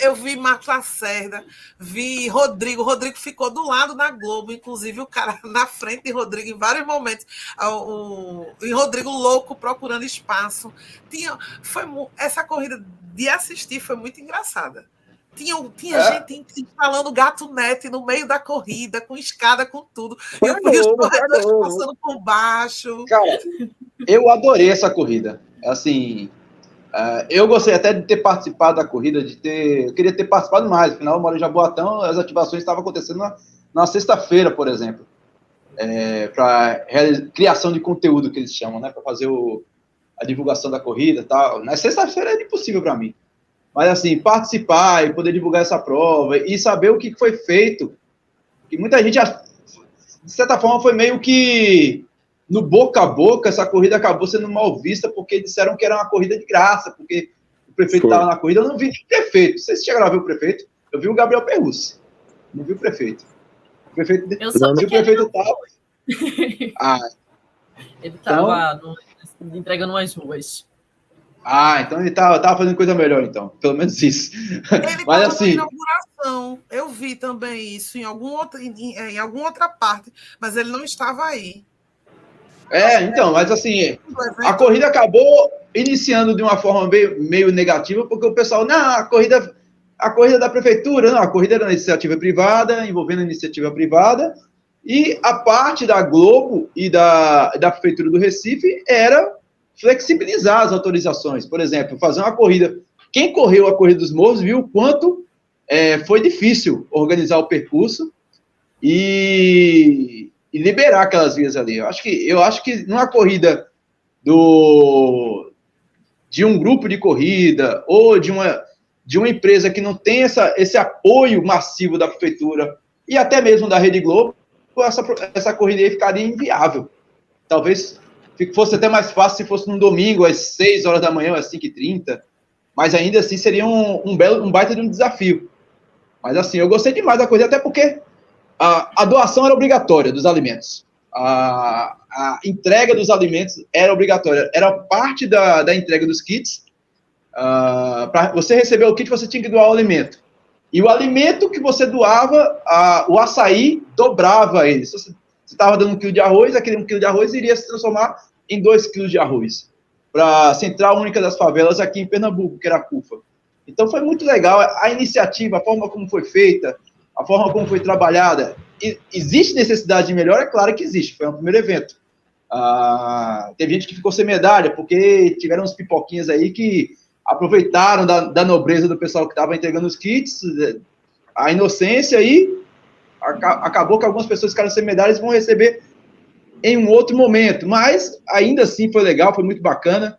S2: Eu vi Marcos Lacerda, vi Rodrigo. Rodrigo ficou do lado da Globo, inclusive o cara na frente de Rodrigo em vários momentos. O, o, e Rodrigo louco procurando espaço. Tinha, foi, essa corrida de assistir foi muito engraçada. Tinha, tinha é. gente instalando gato net no meio da corrida, com escada, com tudo. Foi e os corredores passando por baixo.
S1: Cara, eu adorei essa corrida. Assim, uh, eu gostei até de ter participado da corrida, de ter. Eu queria ter participado mais. Afinal, eu moro em Jaboatão, as ativações estavam acontecendo na, na sexta-feira, por exemplo. É, para criação de conteúdo que eles chamam, né? Para fazer o, a divulgação da corrida tal. Na sexta-feira é impossível para mim. Mas, assim, participar e poder divulgar essa prova e saber o que foi feito. Que muita gente, de certa forma, foi meio que no boca a boca, essa corrida acabou sendo mal vista porque disseram que era uma corrida de graça, porque o prefeito estava na corrida. Eu não vi o prefeito. Vocês chegaram a ver o prefeito? Eu vi o Gabriel Perrussi. Não vi o prefeito. O prefeito.
S3: Eu só vi o
S1: prefeito estava.
S3: ah. Ele estava então... entregando umas ruas.
S1: Ah, então ele tava, tava fazendo coisa melhor, então. Pelo menos isso.
S2: Ele Mas assim. inauguração. Eu vi também isso em, algum outro, em, em alguma outra parte, mas ele não estava aí.
S1: É, então, mas assim, a corrida acabou iniciando de uma forma meio, meio negativa, porque o pessoal, não, a corrida, a corrida da prefeitura, não, a corrida era iniciativa privada, envolvendo a iniciativa privada, e a parte da Globo e da, da prefeitura do Recife era flexibilizar as autorizações. Por exemplo, fazer uma corrida. Quem correu a Corrida dos Morros viu o quanto é, foi difícil organizar o percurso e, e, liberar aquelas vias ali. Eu acho que, eu acho que numa corrida do, de um grupo de corrida ou de uma, de uma empresa que não tem essa, esse apoio massivo da prefeitura e até mesmo da Rede Globo, essa, essa corrida aí ficaria inviável. Talvez fosse até mais fácil se fosse num domingo, às 6 horas da manhã, às 5h30. Mas ainda assim seria um, um, belo, um baita de um desafio. Mas assim, eu gostei demais da coisa, até porque a, a doação era obrigatória dos alimentos. A, a, entrega dos alimentos era obrigatória. Era parte da, da entrega dos kits. Uh, Para você receber o kit, você tinha que doar o alimento. E o alimento que você doava, o açaí dobrava ele. Se você estava dando um quilo de arroz, aquele um quilo de arroz iria se transformar em 2 quilos de arroz para a Central Única das Favelas aqui em Pernambuco, que era a CUFA. Então foi muito legal a iniciativa, a forma como foi feita, a forma como foi trabalhada. E, existe necessidade de melhor? É claro que existe, foi o primeiro evento. Ah, teve gente que ficou sem medalha, porque tiveram uns pipoquinhas aí que aproveitaram da, da nobreza do pessoal que estava entregando os kits, a inocência e acabou que algumas pessoas ficaram sem medalhas e vão receber em um outro momento, mas ainda assim foi legal, foi muito bacana.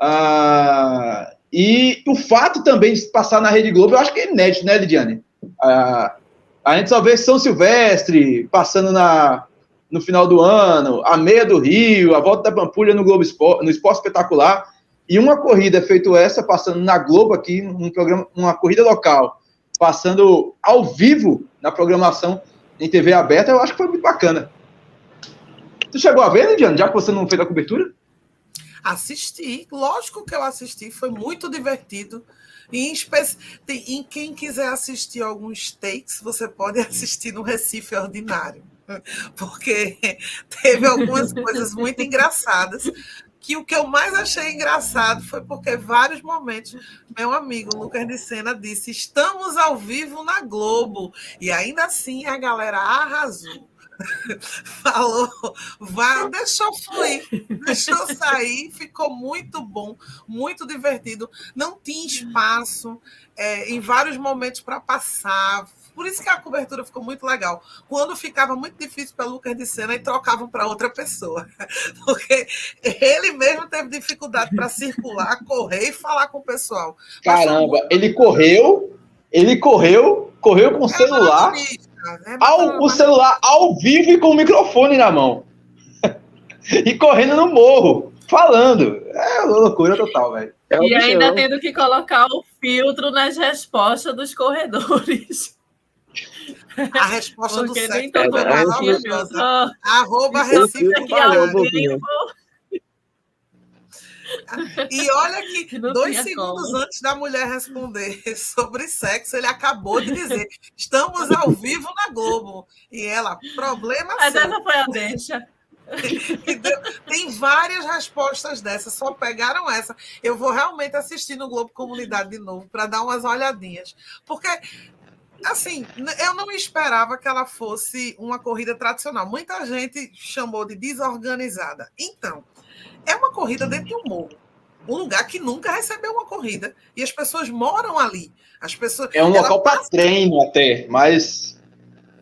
S1: Ah, e o fato também de passar na Rede Globo, eu acho que é inédito, né, Lidiane? Ah, a gente só vê São Silvestre passando na, no final do ano, a meia do Rio, a volta da Pampulha no Globo Esporte, no Esporte Espetacular, e uma corrida feito essa, passando na Globo aqui, num programa, uma corrida local, passando ao vivo na programação em TV aberta, eu acho que foi muito bacana. Tu chegou a ver, Lidiane, já que você não fez a cobertura?
S2: Assisti, lógico que eu assisti, foi muito divertido. Em, especi... em quem quiser assistir alguns takes, você pode assistir no Recife Ordinário, porque teve algumas coisas muito engraçadas. Que o que eu mais achei engraçado foi porque vários momentos meu amigo Lucas de Sena disse: "Estamos ao vivo na Globo". E ainda assim a galera arrasou. Falou, vai, deixou fluir, deixou sair, ficou muito bom, muito divertido. Não tinha espaço é, em vários momentos para passar, por isso que a cobertura ficou muito legal. Quando ficava muito difícil para Lucas de Sena e trocavam para outra pessoa. Porque ele mesmo teve dificuldade para circular, correr e falar com o pessoal.
S1: Caramba, ele correu, ele correu, correu com o é celular. É ao, o celular ao vivo e com o microfone na mão. e correndo no morro, falando. É loucura total, velho.
S3: É e ainda tendo que colocar o filtro nas respostas dos corredores.
S2: A resposta Porque do sexo é maravilhosa. Arroba Recife E olha que dois segundos como. antes da mulher responder sobre sexo, ele acabou de dizer: estamos ao vivo na Globo. E ela, problema
S3: Mas seu. essa foi a deixa.
S2: Tem várias respostas dessas, só pegaram essa. Eu vou realmente assistir no Globo Comunidade de novo para dar umas olhadinhas. Porque assim, eu não esperava que ela fosse uma corrida tradicional. Muita gente chamou de desorganizada. Então, é uma corrida dentro de um morro. Um lugar que nunca recebeu uma corrida. E as pessoas moram ali. As pessoas,
S1: é um local para treino até, mas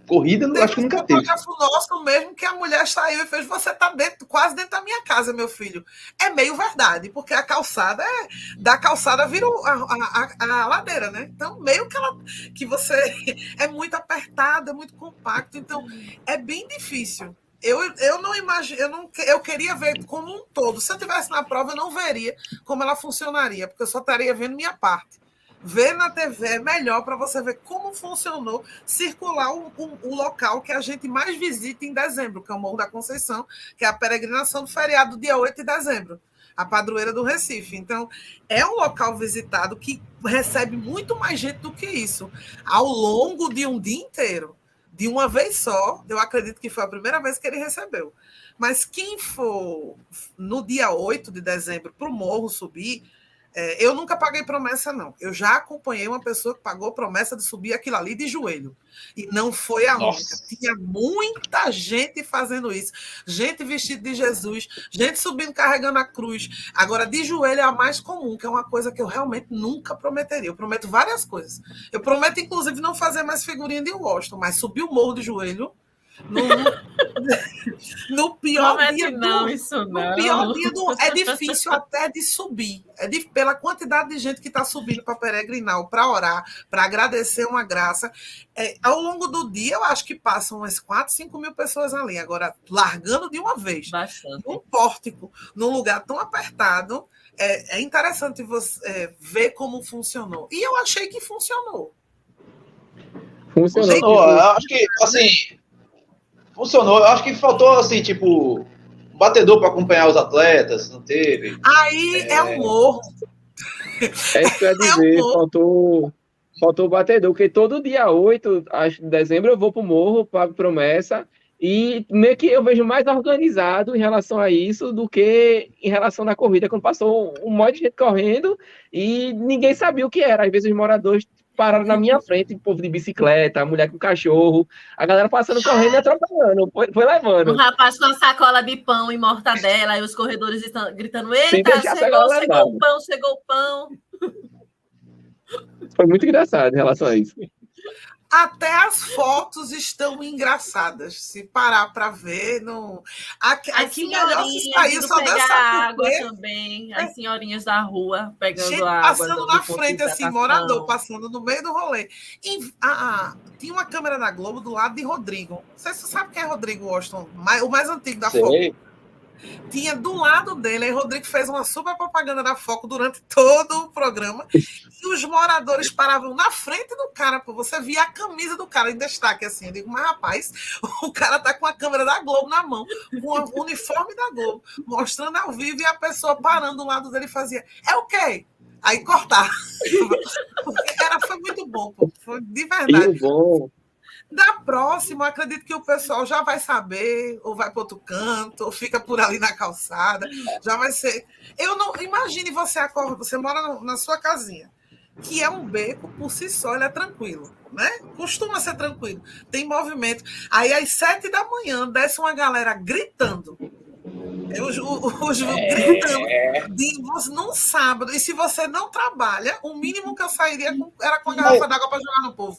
S1: Corrida, não, acho que nunca teve.
S2: Um nosso mesmo que a mulher saiu e fez: Você está dentro, quase dentro da minha casa, meu filho. É meio verdade, porque a calçada é. Da calçada vira a, a, a, a ladeira, né? Então, meio que ela. Que você. É muito apertado, é muito compacto. Então, é bem difícil. Eu, eu não imagino, eu, não, eu queria ver como um todo. Se eu tivesse na prova, eu não veria como ela funcionaria, porque eu só estaria vendo minha parte ver na TV é melhor para você ver como funcionou circular o, o, o, local que a gente mais visita em dezembro, que é o Morro da Conceição, que é a peregrinação do feriado dia 8 de dezembro, a padroeira do Recife. Então, é um local visitado que recebe muito mais gente do que isso, ao longo de um dia inteiro. De uma vez só, eu acredito que foi a primeira vez que ele recebeu. Mas quem for no dia 8 de dezembro para o morro subir, é, eu nunca paguei promessa, não. Eu já acompanhei uma pessoa que pagou promessa de subir aquilo ali de joelho. E não foi a Nossa. única. Tinha muita gente fazendo isso. Gente vestida de Jesus, gente subindo carregando a cruz. Agora, de joelho é a mais comum, que é uma coisa que eu realmente nunca prometeria. Eu prometo várias coisas. Eu prometo, inclusive, não fazer mais figurinha de Washington, mas subir o morro de joelho no, no pior dia
S3: não, do, isso não.
S2: No pior dia do, é difícil até de subir. É de, pela quantidade de gente que está subindo para peregrinar, para orar, para agradecer uma graça. É, ao longo do dia, eu acho que passam umas 4, 5 mil pessoas ali. Agora, largando de uma vez.
S3: Bastante.
S2: Num pórtico, num lugar tão apertado. É, é interessante você é, ver como funcionou. E eu achei que funcionou.
S1: Funcionou. Eu acho que, assim, funcionou. Eu acho que faltou, assim, tipo, batedor para acompanhar os atletas, não teve.
S2: Aí é, é um morro.
S4: É isso que eu ia dizer, é um faltou, faltou batedor, porque todo dia 8 de dezembro eu vou pro morro, pago promessa, e meio que eu vejo mais organizado em relação a isso do que em relação na corrida, quando passou um monte de gente correndo e ninguém sabia o que era. Às vezes os moradores pararam na minha frente, o povo de bicicleta, a mulher com cachorro, a galera passando correndo e atropelando, foi, foi levando.
S3: O rapaz com a sacola de pão e mortadela, e os corredores estão gritando: Eita, chegou, chegou o pão, chegou o pão.
S4: Foi muito engraçado em relação a isso.
S2: Até as fotos estão engraçadas. Se parar para ver, não. Aqui, aqui melhor
S3: se saiu só dessa água também. As senhorinhas da rua pegando Gente, água.
S2: Passando na frente, assim, morador, passando no meio do rolê. E, ah, ah, tinha uma câmera da Globo do lado de Rodrigo. Não sei se você sabe quem é Rodrigo Washington, o mais antigo da Foco tinha do lado dele, aí Rodrigo fez uma super propaganda da Foco durante todo o programa, os moradores paravam na frente do cara, pô, você via a camisa do cara em destaque, assim, eu digo, mas rapaz, o cara tá com a câmera da Globo na mão, com o uniforme da Globo, mostrando ao vivo, e a pessoa parando do lado dele fazia, é o quê? Aí cortar. Era, foi muito bom, pô, foi de verdade.
S4: E bom
S2: Da próxima, acredito que o pessoal já vai saber, ou vai para outro canto, ou fica por ali na calçada. Já vai ser. Eu não. Imagine você acorda, você mora na sua casinha, que é um beco por si só, ele é tranquilo, né? Costuma ser tranquilo. Tem movimento. Aí às sete da manhã desce uma galera gritando. Eu, os, é... gritando de, num sábado. E se você não trabalha, o mínimo que eu sairia com, era com a garrafa d'água para jogar no povo.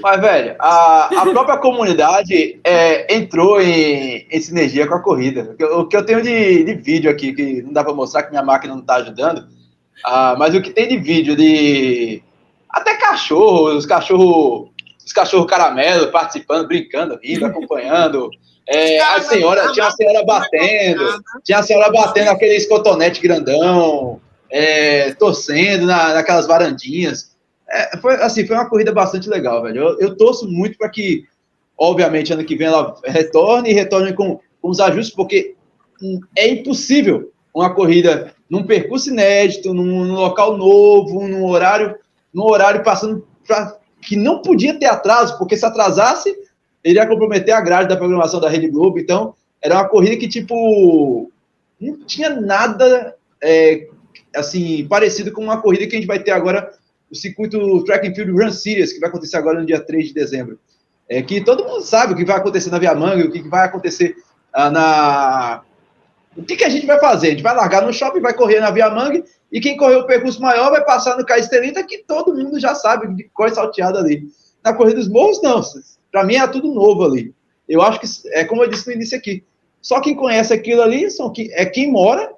S1: Mas, velho, a, a própria comunidade é, entrou em, em, sinergia com a corrida. O que eu, o que eu tenho de, de, vídeo aqui, que não dá para mostrar, que minha máquina não está ajudando, ah, mas o que tem de vídeo de. Até cachorro, os cachorros. Os cachorros caramelo participando, brincando, rindo, acompanhando. É, a senhora, tinha a senhora batendo, tinha a senhora batendo aquele escotonete grandão, é, torcendo na, naquelas varandinhas. É, foi, assim, foi uma corrida bastante legal, velho. Eu, eu torço muito para que, obviamente, ano que vem ela retorne e retorne com, com os ajustes, porque é impossível uma corrida num percurso inédito, num, num local novo, num horário, num horário passando pra, que não podia ter atraso, porque se atrasasse, ele ia comprometer a grade da programação da Rede Globo. Então, era uma corrida que, tipo, não tinha nada é, assim parecido com uma corrida que a gente vai ter agora o circuito Track and Field Run Series, que vai acontecer agora no dia 3 de dezembro. É que todo mundo sabe o que vai acontecer na Via Manga, o que vai acontecer ah, na. O que, que a gente vai fazer? A gente vai largar no shopping, vai correr na Via Manga, e quem correu o percurso maior vai passar no Caestelita, que todo mundo já sabe de cor salteada ali. Na Corrida dos Morros, não. Para mim é tudo novo ali. Eu acho que, é como eu disse no início aqui, só quem conhece aquilo ali são, é quem mora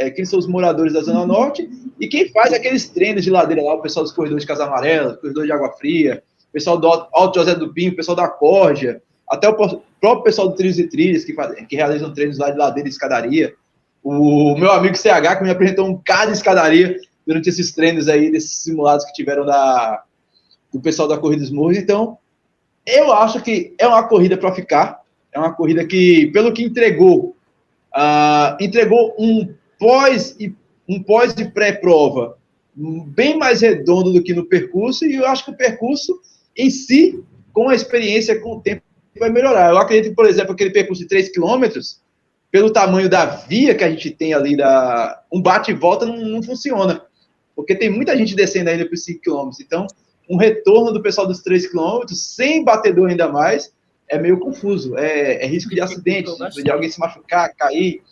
S1: é, quem são os moradores da Zona Norte, e quem faz aqueles treinos de ladeira lá, o pessoal dos corredores de Casa Amarela, corredor de Água Fria, o pessoal do Alto José do Pinho, o pessoal da Córdia, até o próprio pessoal do Trilhos e Trilhas, que, faz, que realizam treinos lá de ladeira e escadaria. O meu amigo CH, que me apresentou um cara de escadaria durante esses treinos aí, desses simulados que tiveram da, do pessoal da Corrida dos Morros. Então, eu acho que é uma corrida para ficar. É uma corrida que, pelo que entregou, uh, entregou um pós e um pós e pré-prova bem mais redondo do que no percurso, e eu acho que o percurso em si, com a experiência, com o tempo, vai melhorar. Eu acredito por exemplo, aquele percurso de 3 quilômetros, pelo tamanho da via que a gente tem ali, da, um bate e volta não, não funciona, porque tem muita gente descendo ainda por 5 quilômetros. Então, um retorno do pessoal dos 3 quilômetros, sem batedor ainda mais, é meio confuso. É, é risco de acidente, de alguém se machucar, cair.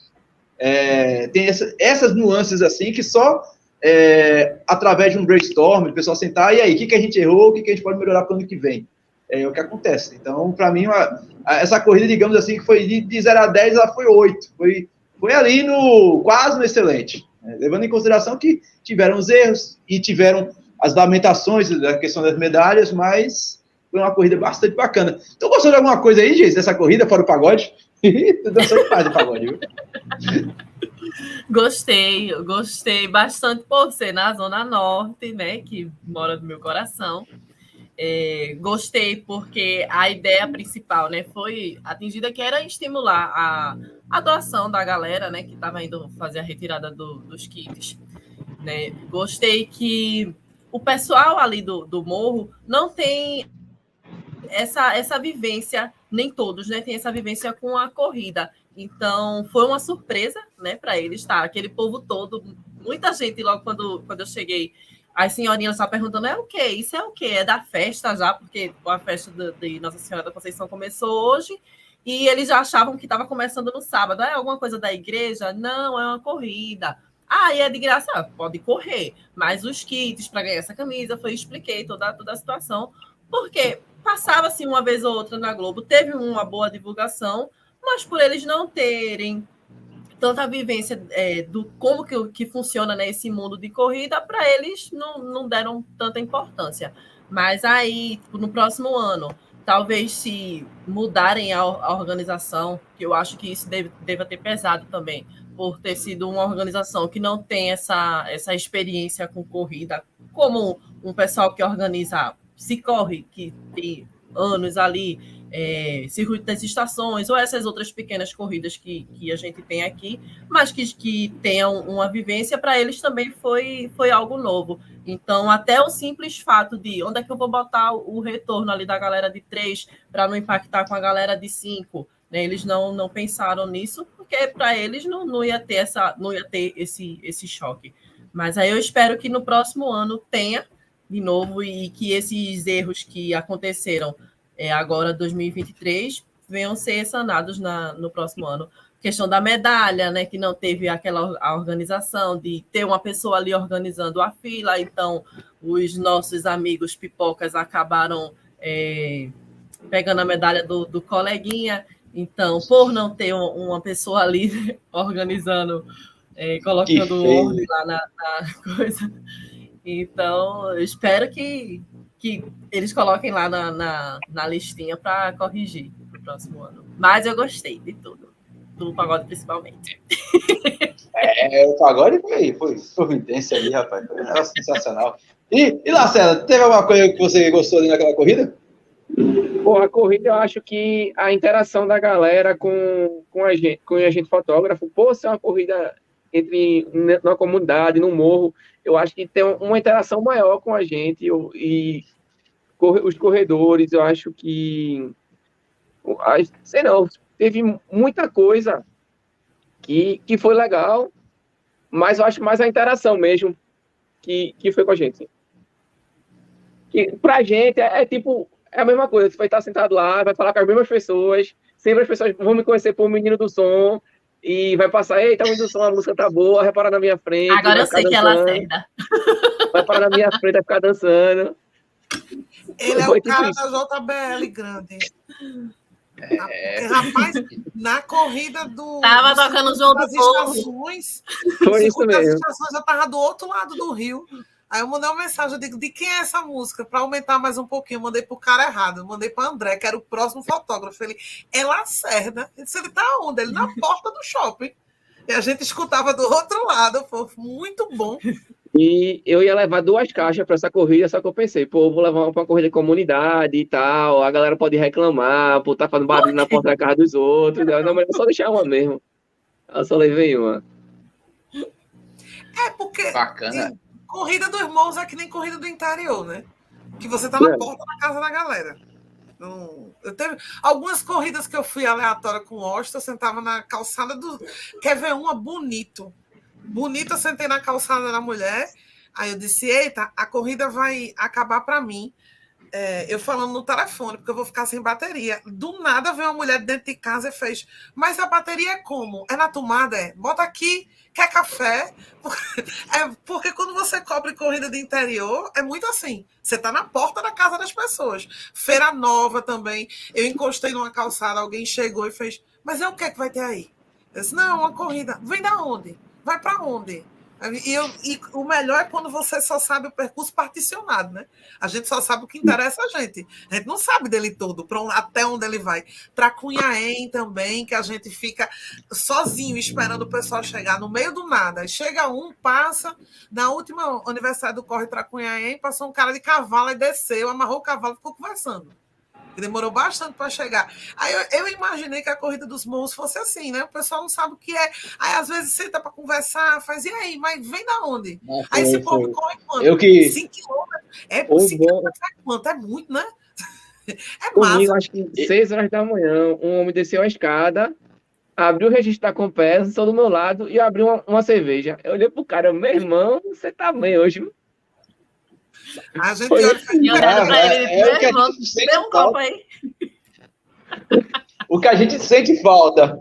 S1: É, tem essa, essas nuances assim que só é, através de um brainstorm, o pessoal sentar, e aí, o que, que a gente errou, o que, que a gente pode melhorar para o ano que vem? É o que acontece. Então, para mim, essa corrida, digamos assim, que foi de, de 0 a 10, ela foi 8. Foi, foi ali no quase no excelente. Né? Levando em consideração que tiveram os erros e tiveram as lamentações da questão das medalhas, mas foi uma corrida bastante bacana. Então, gostou de alguma coisa aí, gente, dessa corrida, fora o pagode? Dançou demais o pagode, viu?
S3: Gostei, gostei bastante por ser na Zona Norte, né? Que mora no meu coração. É, gostei porque a ideia principal né, foi atingida, que era estimular a, a doação da galera né, que estava indo fazer a retirada do, dos kits. Né? Gostei que o pessoal ali do, do morro não tem essa, essa vivência, nem todos, né? Tem essa vivência com a corrida. Então, foi uma surpresa, né, para eles, tá? Aquele povo todo, muita gente logo quando, quando eu cheguei, as senhorinhas estavam perguntando: é o quê? Isso é o quê? É da festa já? Porque a festa de Nossa Senhora da Conceição começou hoje e eles já achavam que estava começando no sábado. É alguma coisa da igreja? Não, é uma corrida. Ah, e é de graça? Ah, pode correr. Mas os kits para ganhar essa camisa, foi expliquei toda, toda a situação. Porque passava assim uma vez ou outra na Globo, teve uma boa divulgação, mas por eles não terem tanta vivência é, do como que, que funciona né, esse mundo de corrida, para eles não, não deram tanta importância. Mas aí, tipo, no próximo ano, talvez se mudarem a, a organização, que eu acho que isso deve, deva ter pesado também, por ter sido uma organização que não tem essa, essa experiência com corrida, como um pessoal que organiza se corre, que tem anos ali, é, circuito das estações ou essas outras pequenas corridas que, que a gente tem aqui, mas que, que tenham uma vivência, para eles também foi, foi algo novo. Então, até o simples fato de onde é que eu vou botar o retorno ali da galera de três para não impactar com a galera de cinco, né? Eles não, não pensaram nisso, porque para eles não, não ia ter essa, não ia ter esse, esse choque. Mas aí eu espero que no próximo ano tenha de novo e que esses erros que aconteceram é, agora 2023 venham ser sanados na, no próximo ano. Questão da medalha, né? Que não teve aquela a organização de ter uma pessoa ali organizando a fila, então os nossos amigos pipocas acabaram é, pegando a medalha do, do coleguinha. Então, por não ter uma pessoa ali organizando, é, colocando ordem lá na, na coisa. Então, eu espero que que eles coloquem lá na, na, na listinha para corrigir no próximo ano. Mas eu gostei de tudo, do pagode principalmente.
S1: É, o pagode foi, foi providência ali, rapaz. Foi sensacional. E, e Lacela, teve alguma coisa que você gostou ali naquela corrida?
S4: Bom, a corrida eu acho que a interação da galera com, com, a, gente, com a gente fotógrafo, por ser uma corrida entre na comunidade, no morro, eu acho que tem uma interação maior com a gente eu, e os corredores, eu acho que sei não, teve muita coisa que, que foi legal, mas eu acho mais a interação mesmo que, que foi com a gente. Que pra gente é, é tipo, é a mesma coisa, você vai estar sentado lá, vai falar com as mesmas pessoas, sempre as pessoas vão me conhecer por menino do som, e vai passar, eita, o som, a música tá boa, repara na minha frente.
S3: Agora eu sei dançando, que ela acerta.
S4: Vai parar na minha frente, vai ficar dançando.
S2: Ele é o cara da JBL grande. É... Rapaz, na corrida do.
S3: Tava tocando João do
S2: estações.
S4: Foi isso mesmo.
S2: estações, eu tava do outro lado do rio. Aí eu mandei uma mensagem, eu digo, de quem é essa música? Para aumentar mais um pouquinho, eu mandei pro cara errado, eu mandei para André, que era o próximo fotógrafo. Ele, é Lacerda. Eu disse, ele tá onde? Ele na porta do shopping. E a gente escutava do outro lado, foi muito bom.
S4: E eu ia levar duas caixas para essa corrida, só que eu pensei, pô, vou levar uma para uma corrida de comunidade e tal, a galera pode reclamar por estar tá fazendo barulho na porta da casa dos outros. Não, mas eu só deixar uma mesmo. Eu só levei uma.
S2: É, porque.
S1: Bacana.
S2: Corrida dos morros é que nem corrida do interior, né? Que você tá na é. porta da casa da galera. Não, eu teve algumas corridas que eu fui aleatória com o Austin, eu sentava na calçada do. Quer ver uma bonito? Bonita, eu sentei na calçada da mulher. Aí eu disse: Eita, a corrida vai acabar para mim. É, eu falando no telefone, porque eu vou ficar sem bateria. Do nada veio uma mulher dentro de casa e fez: Mas a bateria é como? É na tomada? É? Bota aqui quer café? É porque quando você cobre corrida de interior, é muito assim. Você está na porta da casa das pessoas. Feira Nova também. Eu encostei numa calçada, alguém chegou e fez, mas é o que é que vai ter aí? Eu disse, não, uma corrida. Vem da onde? Vai para onde? E, eu, e, o melhor é quando você só sabe o percurso particionado, né? A gente só sabe o que interessa a gente. A gente não sabe dele todo, para até onde ele vai. Para Cunhaém também, que a gente fica sozinho esperando o pessoal chegar no meio do nada. Chega um, passa. Na última universidade do Corre para Cunhaém, passou um cara de cavalo e desceu, amarrou o cavalo e ficou conversando demorou bastante para chegar. Aí eu, eu, imaginei que a corrida dos morros fosse assim, né? O pessoal não sabe o que é. Aí às vezes senta para conversar, faz, e aí, mas vem da onde? Não, aí esse povo corre quanto?
S1: Eu que...
S2: 5 quilômetros. É, 5 quilômetros é quanto? É muito, né?
S4: É Comigo, massa. acho que 6 horas da manhã, um homem desceu a escada, abriu o registro da Compesa, estou do meu lado e abriu uma, uma cerveja. Eu olhei pro cara, meu irmão, você tá bem hoje, viu?
S2: A gente Foi, olha pra
S3: ele, é, é, irmão, dê um copo aí.
S1: O que a gente sente falta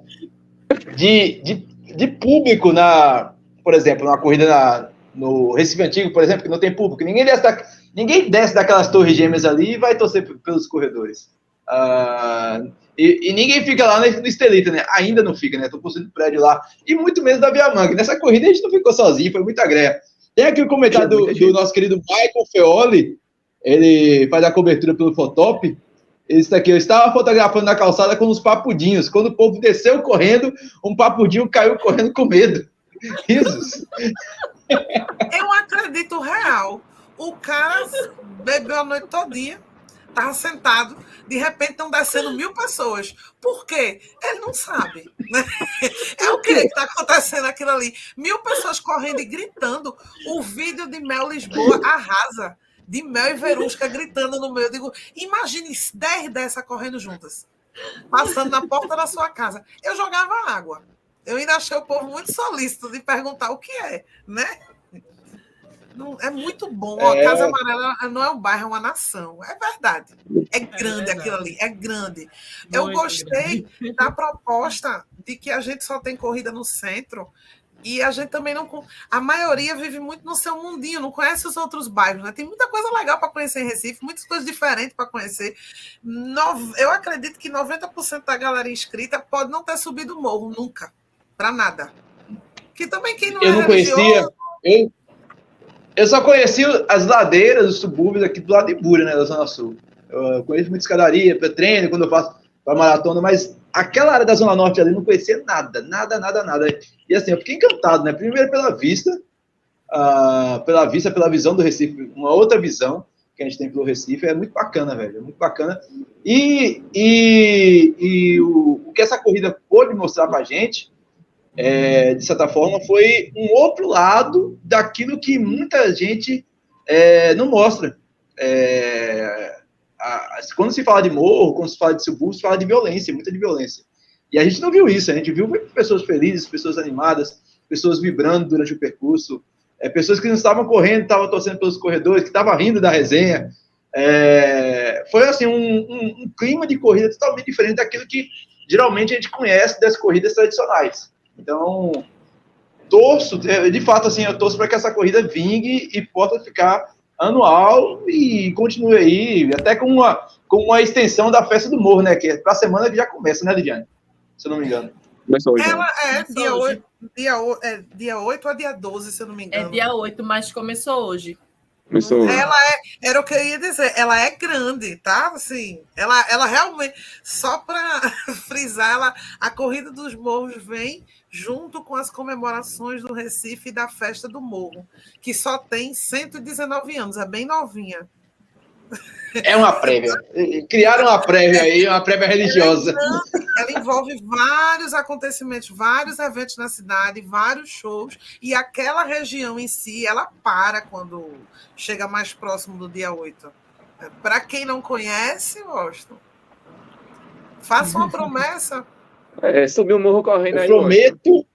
S1: de, de, de público na, por exemplo, na corrida na, no Recife Antigo, por exemplo, que não tem público. Ninguém desce, da, ninguém desce daquelas torres gêmeas ali e vai torcer pelos corredores. Uh, e, e, ninguém fica lá no, no Estelita, né? Ainda não fica, né? Tô construindo prédio lá. E muito menos da Via Manga. Nessa corrida a gente não ficou sozinho, foi muita greia. Tem aqui o um comentário do, do, nosso querido Michael Feoli, ele faz a cobertura pelo Fotop. Ele está aqui, eu estava fotografando na calçada com uns papudinhos. Quando o povo desceu correndo, um papudinho caiu correndo com medo. Isso.
S2: Eu acredito real. O cara bebeu a noite todinha, estava sentado, de repente estão descendo mil pessoas. Por quê? Ele não sabe. Né? É o que está acontecendo aquilo ali. Mil pessoas correndo e gritando. O vídeo de Mel Lisboa arrasa. De Mel e Verusca gritando no meio. Eu digo, imagine 10 dessas correndo juntas. Passando na porta da sua casa. Eu jogava água. Eu ainda achei o povo muito solícito de perguntar o que é, né? Não, é muito bom. É... A Casa Amarela não é um bairro, é uma nação. É verdade. É, é grande é aquilo ali, é grande. Muito Eu gostei grande. da proposta de que a gente só tem corrida no centro. E a gente também não. A maioria vive muito no seu mundinho, não conhece os outros bairros, né? Tem muita coisa legal para conhecer em Recife, muitas coisas diferentes para conhecer. Eu acredito que 90% da galera inscrita pode não ter subido o morro nunca, para nada. Que também quem não
S1: eu é não conhecia. Eu, eu só conheci as ladeiras, os subúrbios aqui do lado de Búria, né, da Zona Sul. Eu conheço muita escadaria, treino, quando eu faço para maratona, mas aquela área da Zona Norte ali não conhecia nada, nada, nada, nada. E assim, eu fiquei encantado, né? Primeiro pela vista, uh, pela vista, pela visão do Recife, uma outra visão que a gente tem pelo Recife, é muito bacana, velho, é muito bacana. E, e, e o, o que essa corrida pôde mostrar para a gente é, de certa forma, foi um outro lado daquilo que muita gente é, não mostra. É, a, quando se fala de morro, quando se fala de subúrbio, se fala de violência, muita de violência. E a gente não viu isso, a gente viu pessoas felizes, pessoas animadas, pessoas vibrando durante o percurso, é, pessoas que não estavam correndo, estavam torcendo pelos corredores, que estavam rindo da resenha. É, foi assim um, um, um clima de corrida totalmente diferente daquilo que geralmente a gente conhece das corridas tradicionais. Então, torço, é, de fato, assim, eu torço para que essa corrida vingue e possa ficar anual e continue aí, até com uma, com uma extensão da festa do morro, né? Que é para a semana que já começa, né, Lidiane? Se eu não me engano.
S2: Começou hoje. Ela né? é dia 8, dia, é dia 8 ou dia 12, se eu não me engano.
S3: É dia 8, mas começou hoje.
S2: Começou. Ela é, era o que eu ia dizer, ela é grande, tá? Assim, ela, ela realmente, só para frisar, ela, a Corrida dos Morros vem junto com as comemorações do Recife e da Festa do Morro, que só tem 119 anos, é bem novinha.
S1: É uma prévia. Criaram uma prévia aí, uma prévia religiosa.
S2: Ela, ela, envolve vários acontecimentos, vários eventos na cidade, vários shows, e aquela região em si, ela para quando chega mais próximo do dia 8. Para quem não conhece, Washington, faça uma promessa
S4: é, subir o morro correndo
S1: eu
S4: aí.
S1: Prometo.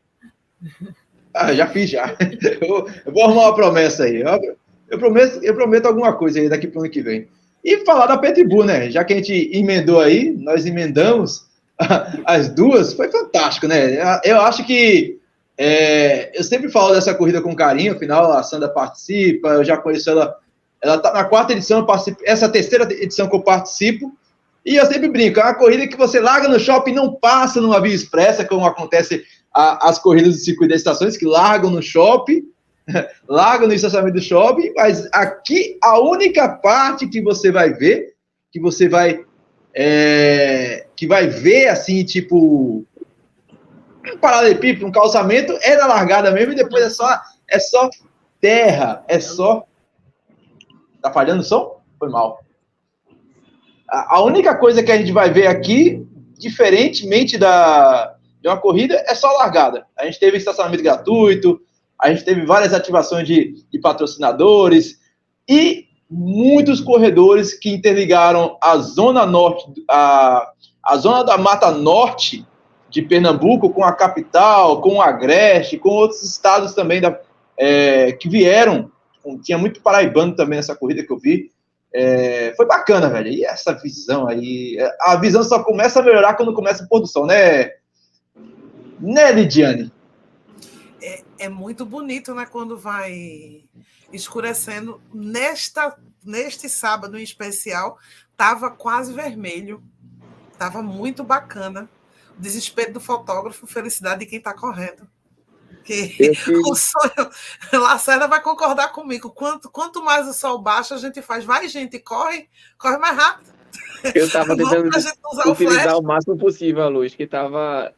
S1: Ah, já fiz já. Eu, eu, vou arrumar uma promessa aí. Eu, eu, prometo, eu prometo alguma coisa aí daqui para o ano que vem. E falar da Petibu, né? Já que a gente emendou aí, nós emendamos as duas, foi fantástico, né? Eu acho que é, eu sempre falo dessa corrida com carinho, afinal a Sandra participa, eu já conheço ela, ela tá na quarta edição, essa é a terceira edição que eu participo, e eu sempre brinco, é uma corrida que você larga no shopping e não passa numa via expressa, como acontece a, as corridas de circuito das estações, que largam no shopping, largam no estacionamento do shopping, mas aqui a única parte que você vai ver, que você vai, é, que vai ver, assim, tipo, um paralelepípedo, um calçamento, é na largada mesmo, e depois é só, é só terra, é só... Tá falhando o som? Foi mal. A única coisa que a gente vai ver aqui, diferentemente da, de uma corrida, é só largada. A gente teve estacionamento gratuito, a gente teve várias ativações de, de patrocinadores e muitos corredores que interligaram a zona norte, a, a zona da Mata Norte de Pernambuco com a capital, com o Agreste, com outros estados também da, é, que vieram. Tinha muito paraibano também nessa corrida que eu vi. É, foi bacana, velho. E essa visão aí. A visão só começa a melhorar quando começa a produção, né? Né, Lidiane?
S2: É, é muito bonito, né? Quando vai escurecendo. Nesta, neste sábado em especial, tava quase vermelho. Tava muito bacana. Desespero do fotógrafo, felicidade de quem está correndo. Que o sonho, Lacerda vai concordar comigo. Quanto, quanto mais o sol baixa, a gente faz. Vai, gente, corre, corre mais rápido.
S4: Eu estava tentando utilizar o, o, máximo possível a luz, que estava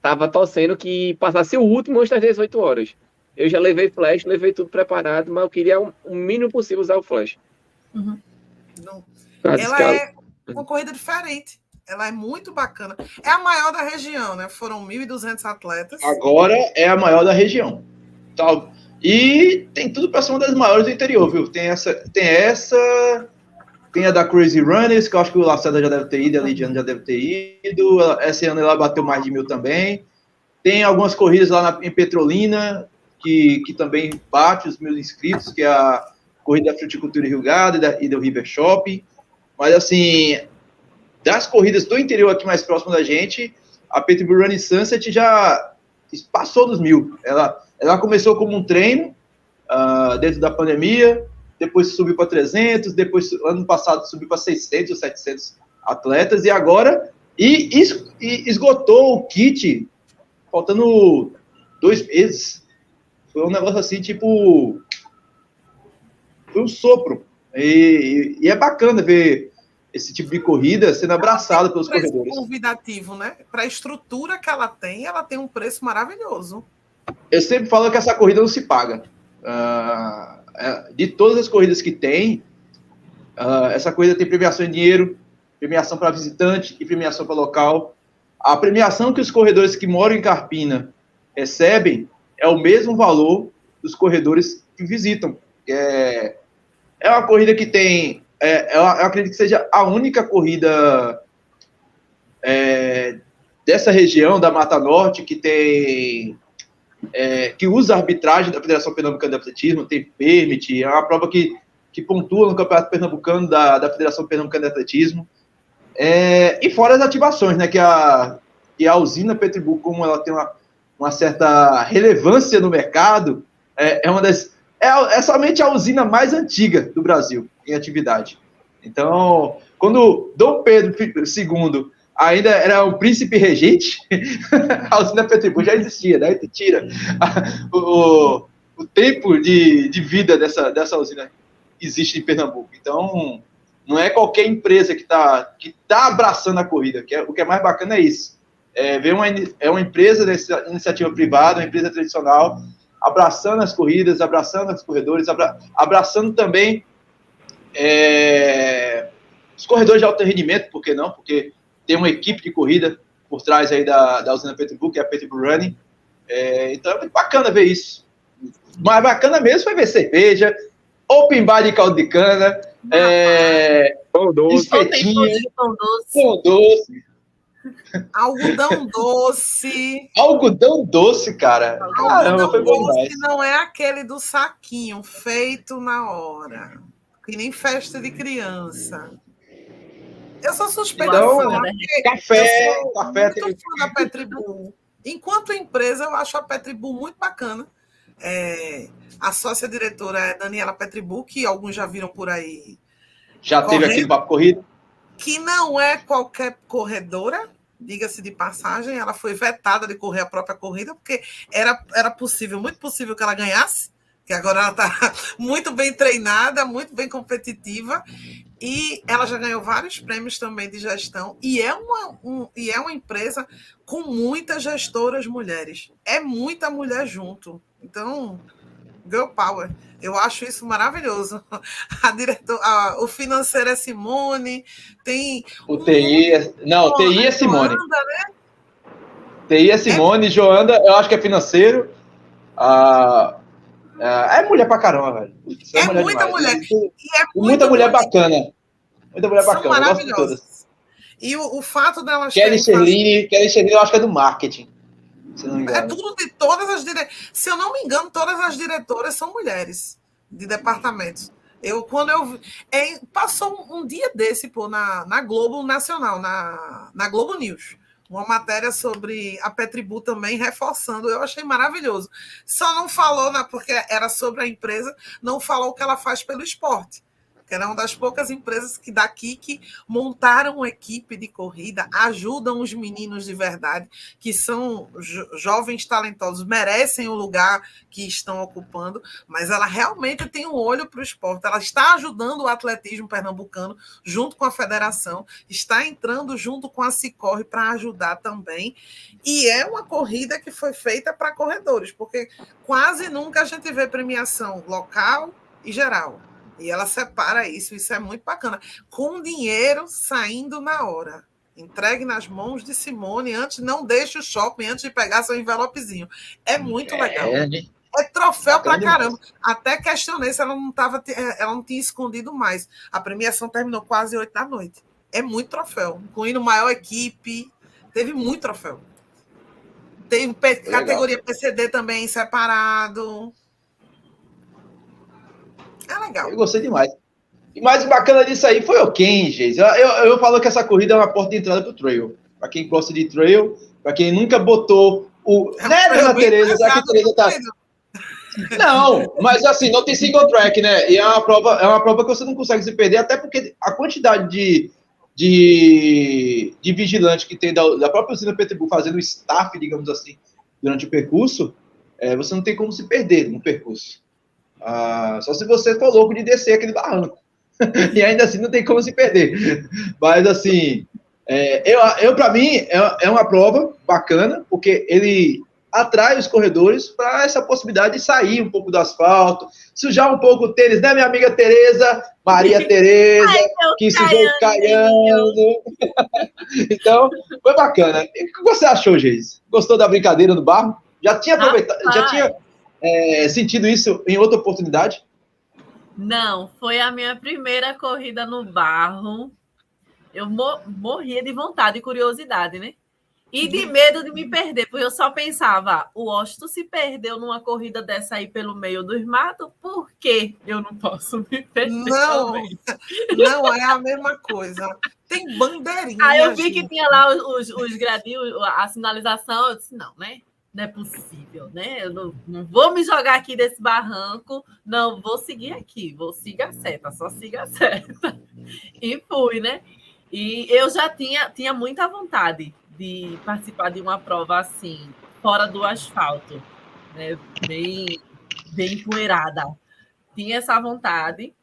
S4: tava torcendo que passasse o último antes das 18 horas. Eu já levei flash, levei tudo preparado, mas eu queria o mínimo possível usar o flash.
S2: Uhum. Não, ela é uma corrida diferente. Ela é muito bacana. É a maior da região, né? Foram 1.200 atletas.
S1: Agora é a maior da região. E tem tudo para ser uma das maiores do interior, viu? Tem essa, tem essa, tem a da Crazy Runners, que eu acho que o Lacerda já deve ter ido, a Lidiana já deve ter ido. Esse ano ela bateu mais de mil também. Tem algumas corridas lá na, em Petrolina, que, que também bate os mil inscritos, que é a corrida da Fruticultura Rio Gado e, da, e do River Shopping. Mas, assim, das corridas do interior aqui mais próximo da gente, a Petrobras Running Sunset já passou dos mil. Ela, ela começou como um treino uh, dentro da pandemia, depois subiu para 300, depois ano passado subiu para 600 ou 700 atletas e agora e, e esgotou o kit faltando dois meses. Foi um negócio assim, tipo. Foi um sopro. E, e é bacana ver esse tipo de corrida sendo abraçado pelos um corredores.
S2: convidativo, né? Para a estrutura que ela tem, ela tem um preço maravilhoso.
S1: Eu sempre falo que essa corrida não se paga. Uh, de todas as corridas que tem, uh, essa corrida tem premiação em dinheiro, premiação para visitante e premiação para local. A premiação que os corredores que moram em Carpina recebem é o mesmo valor dos corredores que visitam. É, é uma corrida que tem. É, eu, acredito que seja a única corrida é, dessa região da Mata Norte que tem. É, que usa a arbitragem da Federação Pernambucana de Atletismo, tem permit, é uma prova que, que pontua no Campeonato Pernambucano da, da Federação Pernambucana de Atletismo. É, e fora as ativações, né? Que a, que a usina Petribu, como ela tem uma, uma certa relevância no mercado, é, é uma das. É, é somente a usina mais antiga do Brasil em atividade. Então, quando Dom Pedro II ainda era um príncipe regente, a usina Petribu já existia, né? Tira o, o tempo de, de vida dessa, dessa usina existe em Pernambuco. Então, não é qualquer empresa que está que tá abraçando a corrida. Que é, o que é mais bacana é isso. É ver uma, é uma empresa dessa iniciativa privada, uma empresa tradicional, abraçando as corridas, abraçando os corredores, abra, abraçando também é, os corredores de alto rendimento, por que não? Porque tem uma equipe de corrida por trás aí da, da usina Petrobras, que é a Petrobras Running. É, então é bacana ver isso. Mas bacana mesmo foi ver cerveja, open bar de caldo de cana, é,
S4: pão doce,
S3: espetinho, pão doce.
S1: Pão doce.
S2: Algodão doce.
S1: Algodão doce, cara.
S2: Algodão foi doce não é aquele do saquinho, feito na hora. Que nem festa de criança. Eu sou suspeita
S1: de falar. Café, café.
S2: Muito fã da Petribu. Enquanto empresa, eu acho a Petribu muito bacana. É, a sócia diretora é Daniela Petribu, que alguns já viram por aí.
S1: Já correndo, teve aquele papo corrido?
S2: Que não é qualquer corredora, diga-se de passagem, ela foi vetada de correr a própria corrida, porque era, era possível, muito possível que ela ganhasse, que agora ela está muito bem treinada, muito bem competitiva, e ela já ganhou vários prêmios também de gestão, e é uma, um, e é uma empresa com muitas gestoras mulheres. É muita mulher junto. Então, girl power. Eu acho isso maravilhoso. A diretor, a, o financeiro é Simone, tem.
S1: O TI é. Não, o TI é Simone. Joanda, né? TI é Simone, é... Joanda, eu acho que é financeiro. Ah, é mulher pra caramba, velho.
S2: É, é mulher muita mulher.
S1: E é muita mulher bacana. Muita mulher São bacana. Eu gosto de todas.
S2: E o, o fato delas.
S1: Kelly Sherline, Kelly Sherline, eu acho que é do marketing.
S2: É tudo de todas as diretoras. Se eu não me engano, todas as diretoras são mulheres de departamentos. Eu, quando eu. É, passou um dia desse, pô, na, na Globo Nacional, na, na Globo News. Uma matéria sobre a Petribu também, reforçando. Eu achei maravilhoso. Só não falou, né, porque era sobre a empresa, não falou o que ela faz pelo esporte era uma das poucas empresas que daqui que montaram uma equipe de corrida, ajudam os meninos de verdade, que são jo jovens talentosos, merecem o lugar que estão ocupando, mas ela realmente tem um olho para o esporte. Ela está ajudando o atletismo pernambucano junto com a federação, está entrando junto com a Cicorre para ajudar também. E é uma corrida que foi feita para corredores, porque quase nunca a gente vê premiação local e geral E ela separa isso, isso é muito bacana. Com dinheiro saindo na hora. Entregue nas mãos de Simone antes, não deixe o shopping antes de pegar seu envelopezinho. É muito legal. É, é troféu pra caramba. Até questionei se ela não tava, ela não tinha escondido mais. A premiação terminou quase oito da noite. É muito troféu, incluindo maior equipe. Teve muito troféu. Tem categoria PCD também separado. É legal.
S1: Eu gostei demais. E mais bacana disso aí foi o Ken, gente. Eu, eu, eu falo que essa corrida é uma porta de entrada para o trail. Para quem gosta de trail, para quem nunca botou o. É né, Dona Tereza? Já que Tereza tá. Não, mas assim, não tem single track, né? E é uma prova, é uma prova que você não consegue se perder, até porque a quantidade de, de, de vigilante que tem da, da própria usina Petribu fazendo staff, digamos assim, durante o percurso, é, você não tem como se perder no percurso. Ah, só se você for louco de descer aquele barranco. e ainda assim não tem como se perder. Mas assim, é, eu, eu para mim é, é uma prova bacana, porque ele atrai os corredores para essa possibilidade de sair um pouco do asfalto, sujar um pouco o tênis, né, minha amiga Tereza, Maria Tereza, que sujou caiando. então, foi bacana. E o que você achou, Geis? Gostou da brincadeira no barro? Já tinha aproveitado, já tinha é, sentido isso em outra oportunidade?
S3: Não, foi a minha primeira corrida no barro. Eu morria de vontade e curiosidade, né? E de medo de me perder, porque eu só pensava, o Washington se perdeu numa corrida dessa aí pelo meio dos matos, por que eu não posso me perder?
S2: Não, também? não é a mesma coisa. Tem bandeirinha.
S3: Aí eu vi gente. que tinha lá os, os gradinhos, a sinalização, eu disse, não, né? Não é possível, né? Eu não, não, vou me jogar aqui desse barranco, não, vou seguir aqui, vou seguir a seta, só siga a seta. E fui, né? E eu já tinha, tinha muita vontade de participar de uma prova assim, fora do asfalto, né? Bem, bem empoeirada. Tinha essa vontade.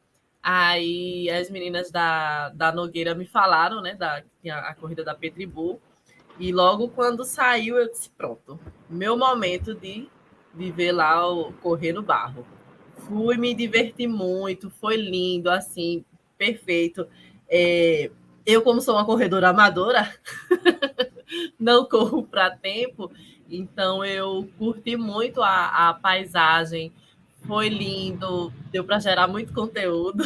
S3: Aí as meninas da, da Nogueira me falaram, né? Da, a corrida da Petribu e logo quando saiu, eu disse: pronto, meu momento de viver lá correr no barro. Fui, me diverti muito, foi lindo, assim, perfeito. É, eu, como sou uma corredora amadora, não corro para tempo, então eu curti muito a, a paisagem, foi lindo, deu para gerar muito conteúdo,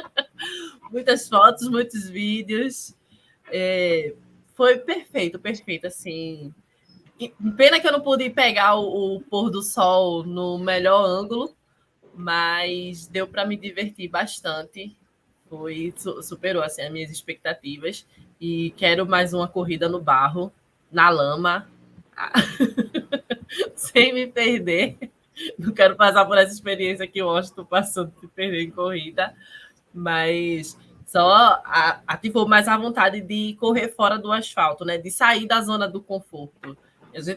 S3: muitas fotos, muitos vídeos. É, foi perfeito, perfeito, assim. Pena que eu não pude pegar o, o pôr do sol no melhor ângulo, mas deu para me divertir bastante. Foi superou assim as minhas expectativas e quero mais uma corrida no barro, na lama, sem me perder. Não quero passar por essa experiência que o Washington passou de perder em corrida, mas só ativou mais a vontade de correr fora do asfalto, né? De sair da zona do conforto.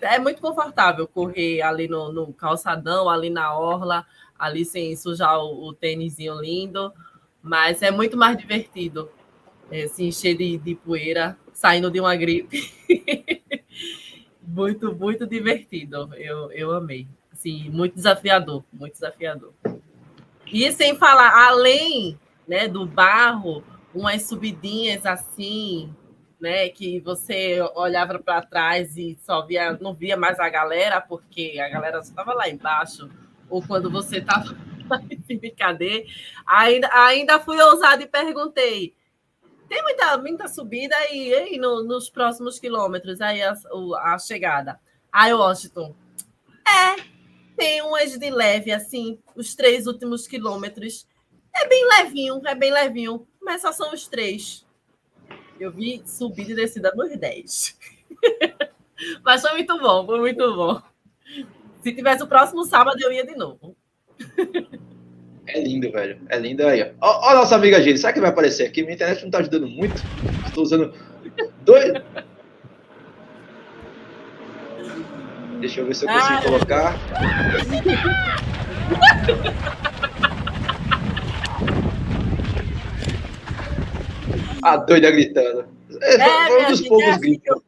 S3: É muito confortável correr ali no, no, calçadão, ali na orla, ali sem sujar o, o tênisinho lindo, mas é muito mais divertido é, se encher de, de poeira, saindo de uma gripe. muito, muito divertido. Eu, eu amei. Assim, muito desafiador, muito desafiador. E sem falar, além né, do barro, umas subidinhas assim, né, que você olhava para trás e só via, não via mais a galera, porque a galera só estava lá embaixo, ou quando você estava cadê, ainda, ainda fui ousada e perguntei, tem muita, muita subida aí, aí no, nos próximos quilômetros, aí a, a chegada. Aí, Washington, é, tem umas de leve, assim, os três últimos quilômetros é bem levinho, é bem levinho, mas só são os três. Eu vi subida e descida nos 10. mas foi muito bom, foi muito bom. Se tivesse o próximo sábado, eu ia de novo.
S1: É lindo, velho. É lindo aí. Ó, ó nossa amiga Gene. Sabe que vai aparecer aqui? Minha internet não tá ajudando muito. Estou usando dois. Deixa eu ver se eu consigo ah, colocar. A doida gritando.
S3: É, é um dos poucos é assim gritos.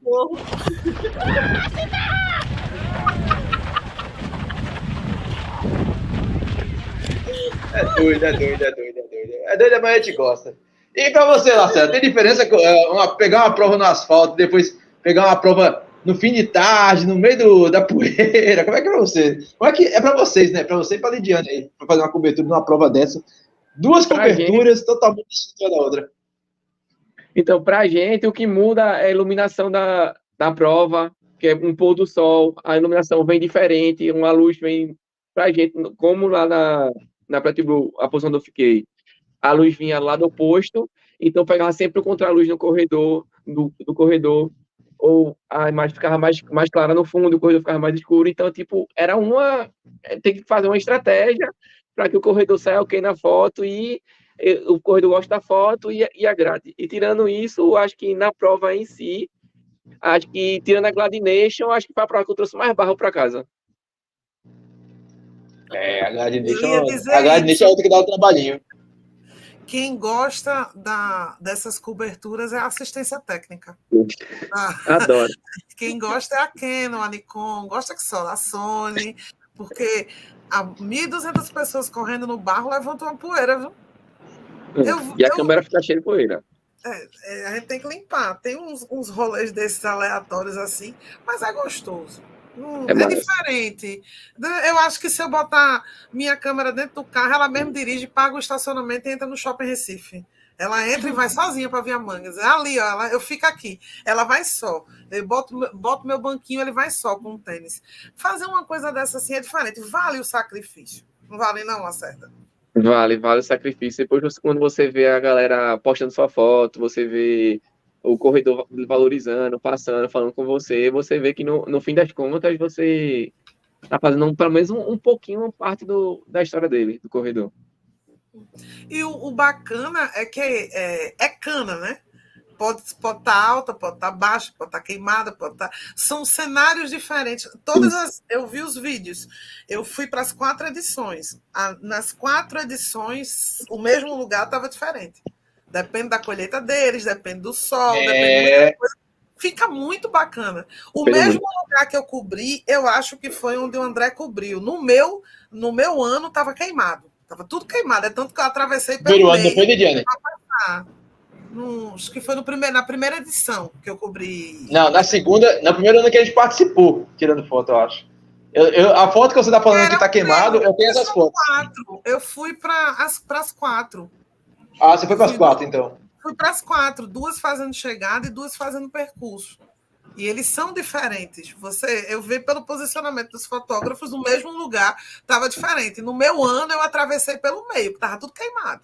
S1: É, É doido, é doido, é doido, é doido. É doido, mas a gente gosta. E pra você, Lacerda, tem diferença é, uma, pegar uma prova no asfalto, depois pegar uma prova no fim de tarde, no meio do, da poeira? Como é que é pra você? Como é que é pra vocês, né? Pra você e pra Lidiane aí, pra fazer uma cobertura numa prova dessa. Duas coberturas totalmente distintas da outra.
S4: Então, pra gente, o que muda é a iluminação da, da prova, que é um pôr do sol, a iluminação vem diferente, uma luz vem pra gente, como lá na, na Preto Blue, a posição onde eu fiquei, a luz vinha lá do oposto, então pegava sempre o contra-luz no corredor, do, do corredor, ou a imagem ficava mais, mais clara no fundo, o corredor ficava mais escuro, então, tipo, era uma, tem que fazer uma estratégia para que o corredor saia ok na foto e, e o corredor goste da foto e, e agrade. E tirando isso, acho que na prova em si, Acho que, tirando a Gladination, acho que foi a prova que eu trouxe mais barro para casa.
S1: É, a Gladination, a Gladination é outra que dá o trabalhinho.
S2: Quem gosta da, dessas coberturas é a assistência técnica.
S4: Adoro.
S2: Quem gosta é a Canon, a Nikon, gosta que só a Sony, porque a 1.200 pessoas correndo no barro levantam uma poeira, viu?
S4: Hum, eu, e a eu, câmera fica cheia de poeira.
S2: É, é, a gente tem que limpar. Tem uns, uns rolês desses aleatórios assim, mas é gostoso. Hum, é, é diferente. Eu acho que se eu botar minha câmera dentro do carro, ela mesmo dirige, paga o estacionamento e entra no shopping Recife. Ela entra e vai sozinha para Via Mangas. É ali, ó, ela, eu fico aqui. Ela vai só. Eu boto, boto meu banquinho, ele vai só com o tênis. Fazer uma coisa dessa assim é diferente. Vale o sacrifício. Não vale, não, acerta.
S4: Vale, vale o sacrifício. Depois, quando você vê a galera postando sua foto, você vê o corredor valorizando, passando, falando com você, você vê que no, no fim das contas você tá fazendo pelo menos um, um pouquinho parte do, da história dele, do corredor.
S2: E o, o bacana é que é, é, é cana, né? Pode estar tá alta, pode estar tá baixa, pode estar tá queimada, pode estar. São cenários diferentes. Todas as... Eu vi os vídeos. Eu fui para as quatro edições. Nas quatro edições, o mesmo lugar estava diferente. Depende da colheita deles, depende do sol, é... depende coisa. Fica muito bacana. O mesmo lugar que eu cobri, eu acho que foi onde o André cobriu. No meu, no meu ano estava queimado. Estava tudo queimado. É tanto que eu atravessei
S1: pelo Primeiro ano depois de Diana
S2: no, acho que foi no primeiro, na primeira edição que eu cobri.
S1: Não, na segunda, na primeira ano que a gente participou, tirando foto, eu acho. Eu, eu, a foto que você está falando Era que está queimado, eu tenho essas fotos.
S2: Quatro. Eu fui para as, as quatro.
S1: Ah, você foi para as quatro, então?
S2: Fui para as quatro, duas fazendo chegada e duas fazendo percurso. E eles são diferentes. Você, eu vi pelo posicionamento dos fotógrafos no mesmo lugar, estava diferente. No meu ano eu atravessei pelo meio, estava tudo queimado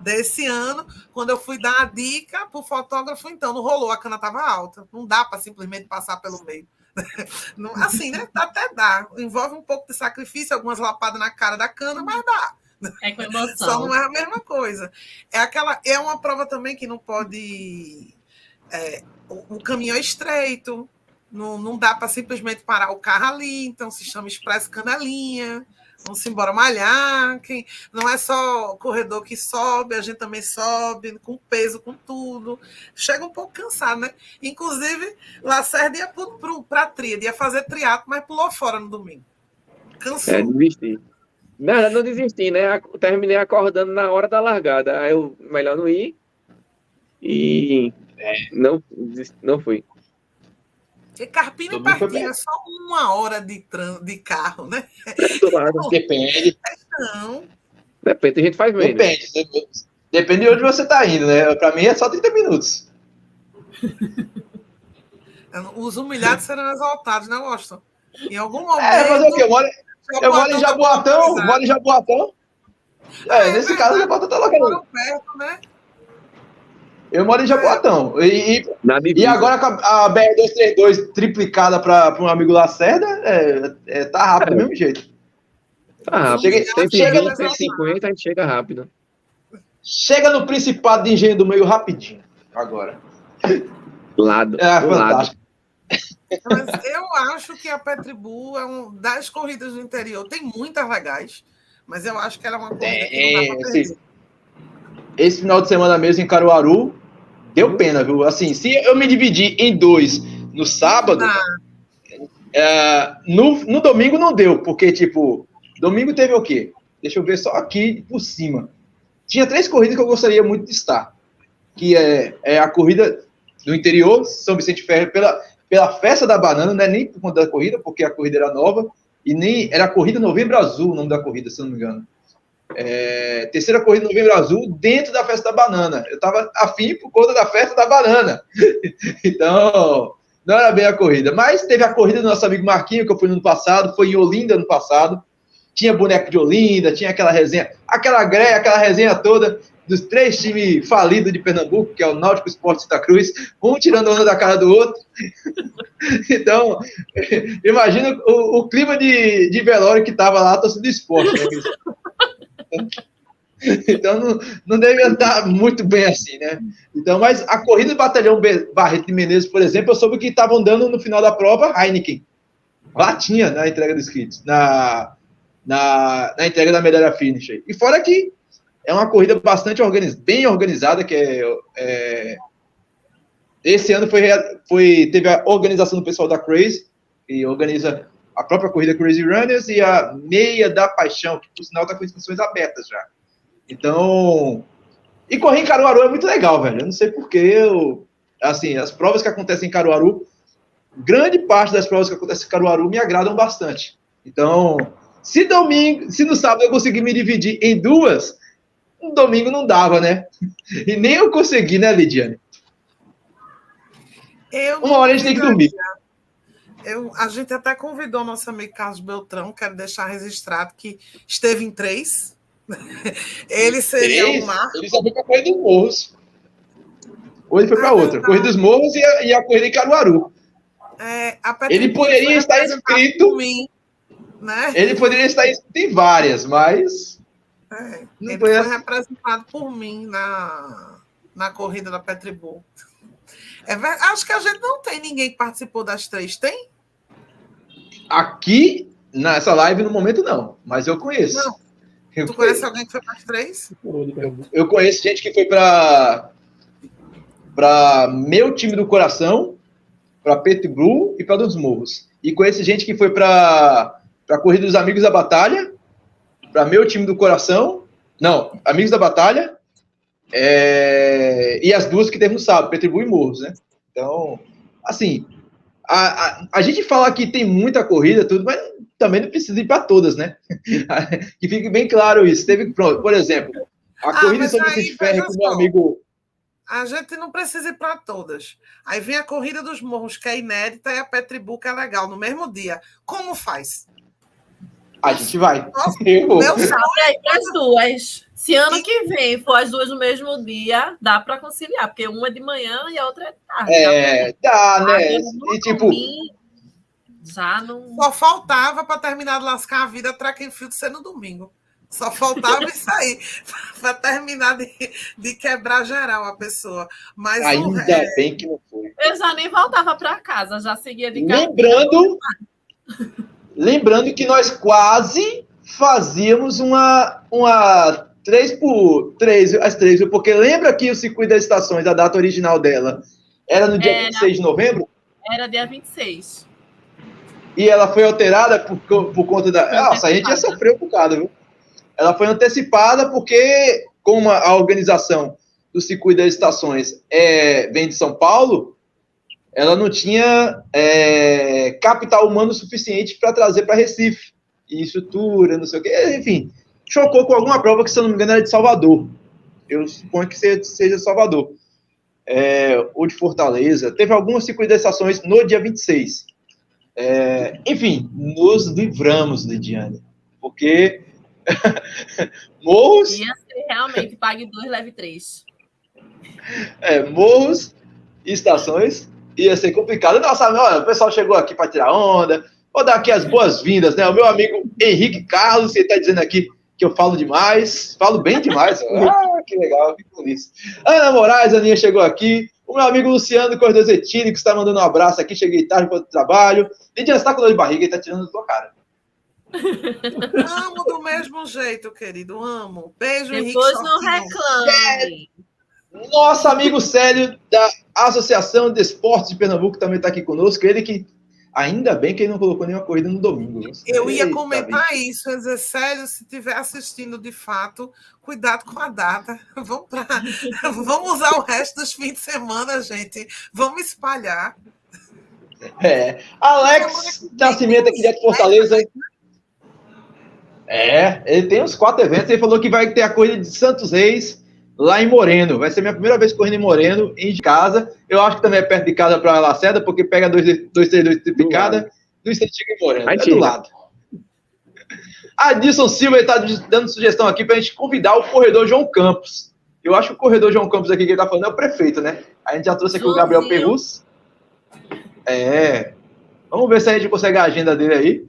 S2: desse ano, quando eu fui dar a dica para o fotógrafo, então, não rolou, a cana estava alta. Não dá para simplesmente passar pelo meio. assim, né? Até dá. Envolve um pouco de sacrifício, algumas lapadas na cara da cana, mas dá.
S3: É com emoção.
S2: Só não é a mesma coisa. É aquela, é uma prova também que não pode. É, o, o, caminho é estreito, não, não dá para simplesmente parar o carro ali, então se chama expresso canelinha. Vamos embora malhar. Quem, não é só o corredor que sobe, a gente também sobe, com peso, com tudo. Chega um pouco cansado, né? Inclusive, Lacerda ia para a tríade, ia fazer triatlo, mas pulou fora no domingo. Cansou.
S4: É, desisti. Não, não desisti, né? Terminei acordando na hora da largada. Aí eu, melhor não ir. E é. não, não fui.
S2: Porque Carpina e Pardinho é só uma hora de, tran... de carro, né?
S1: Depende.
S2: Não.
S4: Depende, a gente faz menos.
S1: Depende. Depende de onde você está indo, né? Para mim é só 30 minutos.
S2: Os humilhados serão exaltados, né, Washington? Em algum momento.
S1: É, mas é o quê? Eu moro, eu moro em Jaboatão, moro em Jaboatão. É, é nesse caso, Jaboatão tá logo perto, né? Eu moro em Jaboatão. E, e, e agora com a, a BR-232 triplicada para um amigo Lacerda, é, é, tá rápido do mesmo jeito.
S4: Tá rápido. Chega, 120, chega, 150, a gente chega rápido.
S1: Chega no Principado de Engenho do Meio rapidinho, agora.
S4: Lado.
S1: É fantástico.
S2: Mas eu acho que a Petribu é um das corridas do interior. Tem muitas legais, mas eu acho que ela é uma corrida é, que não dá pra perder.
S1: Esse final de semana mesmo em Caruaru, Deu pena, viu? Assim, se eu me dividir em dois no sábado, ah. é, no, no domingo não deu, porque, tipo, domingo teve o quê? Deixa eu ver só aqui por cima. Tinha três corridas que eu gostaria muito de estar. Que é, é a corrida do interior, São Vicente Ferro, pela, pela festa da banana, não é nem por conta da corrida, porque a corrida era nova, e nem era a corrida Novembro Azul, o nome da corrida, se não me engano. É, terceira corrida Novembro Azul dentro da festa da banana. Eu estava afim por conta da festa da banana. então, não era bem a corrida. Mas teve a corrida do nosso amigo Marquinho, que eu fui no ano passado, foi em Olinda no passado. Tinha boneco de Olinda, tinha aquela resenha, aquela greia, aquela resenha toda dos três times falidos de Pernambuco, que é o Náutico Esporte Santa Cruz, um tirando a onda da cara do outro. então, imagina o, o, clima de, de velório que estava lá, torcendo esporte. Né? Então não, não deve estar muito bem assim, né? Então, mas a corrida do batalhão Barreto de Menezes, por exemplo, eu soube que estavam dando no final da prova Heineken. Lá tinha na entrega dos kits, na, na, na entrega da medalha finish. E fora que é uma corrida bastante organiz, bem organizada, que é, é, esse ano foi, foi teve a organização do pessoal da Crazy, que organiza a própria corrida Crazy Runners e a Meia da Paixão, que por sinal está com inscrições abertas já. Então, e correr em Caruaru é muito legal, velho. Eu não sei porque eu, assim, as provas que acontecem em Caruaru, grande parte das provas que acontecem em Caruaru me agradam bastante. Então, se domingo, se no sábado eu conseguir me dividir em duas, no domingo não dava, né? E nem eu consegui, né, Lidiane?
S2: Eu
S1: Uma hora a gente tem que dormir.
S2: Eu, a gente até convidou nosso amigo Carlos Beltrão, quero deixar registrado que esteve em três, ele seria o Marco.
S1: Ele só foi para a Corrida dos Morros. Ou ele foi para ah, outra. Tá. Corrida dos Morros e a, e a Corrida em Caruaru.
S2: É,
S1: ele poderia estar inscrito. Mim, né? Ele poderia estar inscrito em várias, mas.
S2: É, ele foi, foi representado por mim na, na corrida da Petribull. É, acho que a gente não tem ninguém que participou das três, tem?
S1: Aqui, nessa live, no momento, não. Mas eu conheço.
S2: Não. Eu tu conhece alguém que foi para as três?
S1: Eu conheço gente que foi para para meu time do coração, para Pet Blue e para dos Morros. E conheço gente que foi para a Corrida dos Amigos da Batalha, para meu time do coração, não, Amigos da Batalha, é, e as duas que teve no sábado, Pet Blue e Morros, né? Então, assim, a, a, a gente fala que tem muita corrida, tudo, mas também não precisa ir para todas, né? que fique bem claro isso. Teve, pronto, por exemplo, a ah, corrida sobre Vicente Ferro com meu amigo.
S2: A gente não precisa ir para todas. Aí vem a corrida dos morros, que é inédita, e a Petribu, que é legal, no mesmo dia. Como faz?
S1: A gente vai.
S3: Nossa, eu. Meu aí para as duas. Se ano que vem for as duas no mesmo dia, dá para conciliar, porque uma é de manhã e a outra é de tarde.
S1: É, dá, né? E tipo. Mim,
S2: já não. Só faltava para terminar de lascar a vida track and field ser no domingo. Só faltava isso aí, para terminar de, de, quebrar geral a pessoa. Mas
S1: Ainda é... bem que não foi.
S3: Eu já nem voltava para casa, já seguia de
S1: casa. Lembrando, lembrando que nós quase fazíamos uma, uma 3 por 3, as três, porque lembra que o circuito das estações, a data original dela, era no dia era, 26 de novembro?
S3: Era dia 26
S1: e ela foi alterada por, por conta da. Nossa, a gente já sofreu um bocado, viu? Ela foi antecipada porque, como a organização do circuito das estações é, vem de São Paulo, ela não tinha é, capital humano suficiente para trazer para Recife. E estrutura, não sei o quê, enfim. Chocou com alguma prova que, se eu não me engano, era de Salvador. Eu suponho que seja Salvador. É, ou de Fortaleza. Teve algumas estações no dia 26. É, enfim, nos livramos, Lidiane, porque morros.
S3: Ia ser realmente pague dois, leve três.
S1: É, morros estações ia ser complicado. Nossa, olha, o pessoal chegou aqui para tirar onda. Vou dar aqui as boas-vindas, né? O meu amigo Henrique Carlos, ele está dizendo aqui que eu falo demais, falo bem demais. ah, que legal, fico feliz. Ana Moraes, a Aninha chegou aqui. O meu amigo Luciano Cordozetini, que está mandando um abraço aqui, cheguei tarde para o trabalho. Lidia, você está com dor de barriga e está tirando da tua cara.
S2: Amo do mesmo jeito, querido, amo. Beijo,
S3: Depois Henrique. Depois não reclame.
S1: Nosso amigo Célio, da Associação de Esportes de Pernambuco, também está aqui conosco. Ele que Ainda bem que ele não colocou nenhuma corrida no domingo.
S2: Eu ia comentar isso, dizer, sério, se estiver assistindo de fato, cuidado com a data. Vamos, pra... Vamos usar o resto dos fins de semana, gente. Vamos espalhar.
S1: É. Alex Nascimento aqui de Fortaleza. É, ele tem uns quatro eventos. Ele falou que vai ter a corrida de Santos Reis lá em Moreno. Vai ser minha primeira vez correndo em Moreno, em casa. Eu acho que também é perto de casa para Lacerda, porque pega 232 de picada, do incentivo em Moreno. É do lado. Adilson Silva está dando sugestão aqui para a gente convidar o corredor João Campos. Eu acho que o corredor João Campos aqui que ele está falando é o prefeito, né? A gente já trouxe aqui o Gabriel Perrus. É. Vamos ver se a gente consegue a agenda dele aí.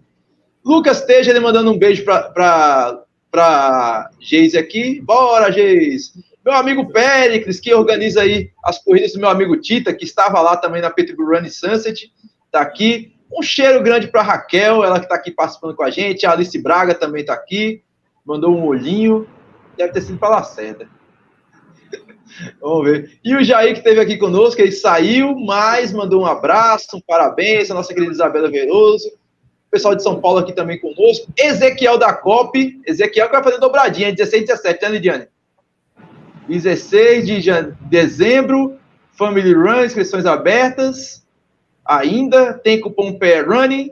S1: Lucas Teja, ele mandando um beijo para Geise aqui. Bora, Geise! Meu amigo Péricles, que organiza aí as corridas do meu amigo Tita, que estava lá também na Pittsburgh Run Sunset, está aqui. Um cheiro grande para Raquel, ela que está aqui participando com a gente. A Alice Braga também está aqui, mandou um olhinho. Deve ter sido para Lacerda. Vamos ver. E o Jair, que esteve aqui conosco, ele saiu, mas mandou um abraço, um parabéns a nossa querida Isabela Veroso. O pessoal de São Paulo aqui também conosco. Ezequiel da COP. Ezequiel que vai fazer dobradinha, 16 e 17, né, Lidiane? 16 de dezembro, Family Run, inscrições abertas. Ainda tem cupom Pair Running.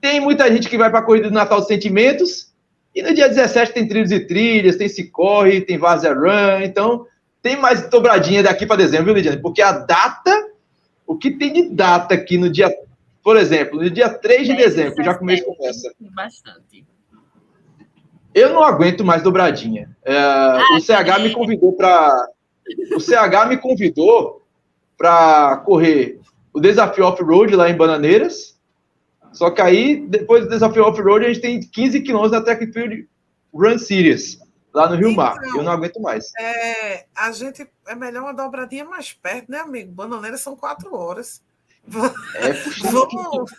S1: Tem muita gente que vai para a corrida do Natal de Sentimentos. E no dia 17 tem trilhos e trilhas, tem se corre, tem Vazia Run. Então, tem mais dobradinha daqui para dezembro, viu, Lidiane? Porque a data, o que tem de data aqui no dia, por exemplo, no dia 3 de dezembro, já começo com essa. Bastante. Eu não aguento mais dobradinha. É, ah, o CH me convidou para. O CH me convidou para correr o desafio off-road lá em Bananeiras. Só que aí, depois do desafio off-road, a gente tem 15 quilômetros da Track Field Run Series, lá no Rio então, Mar. Eu não aguento mais.
S2: É, a gente é melhor uma dobradinha mais perto, né, amigo? Bananeiras são quatro horas. É, Vamos,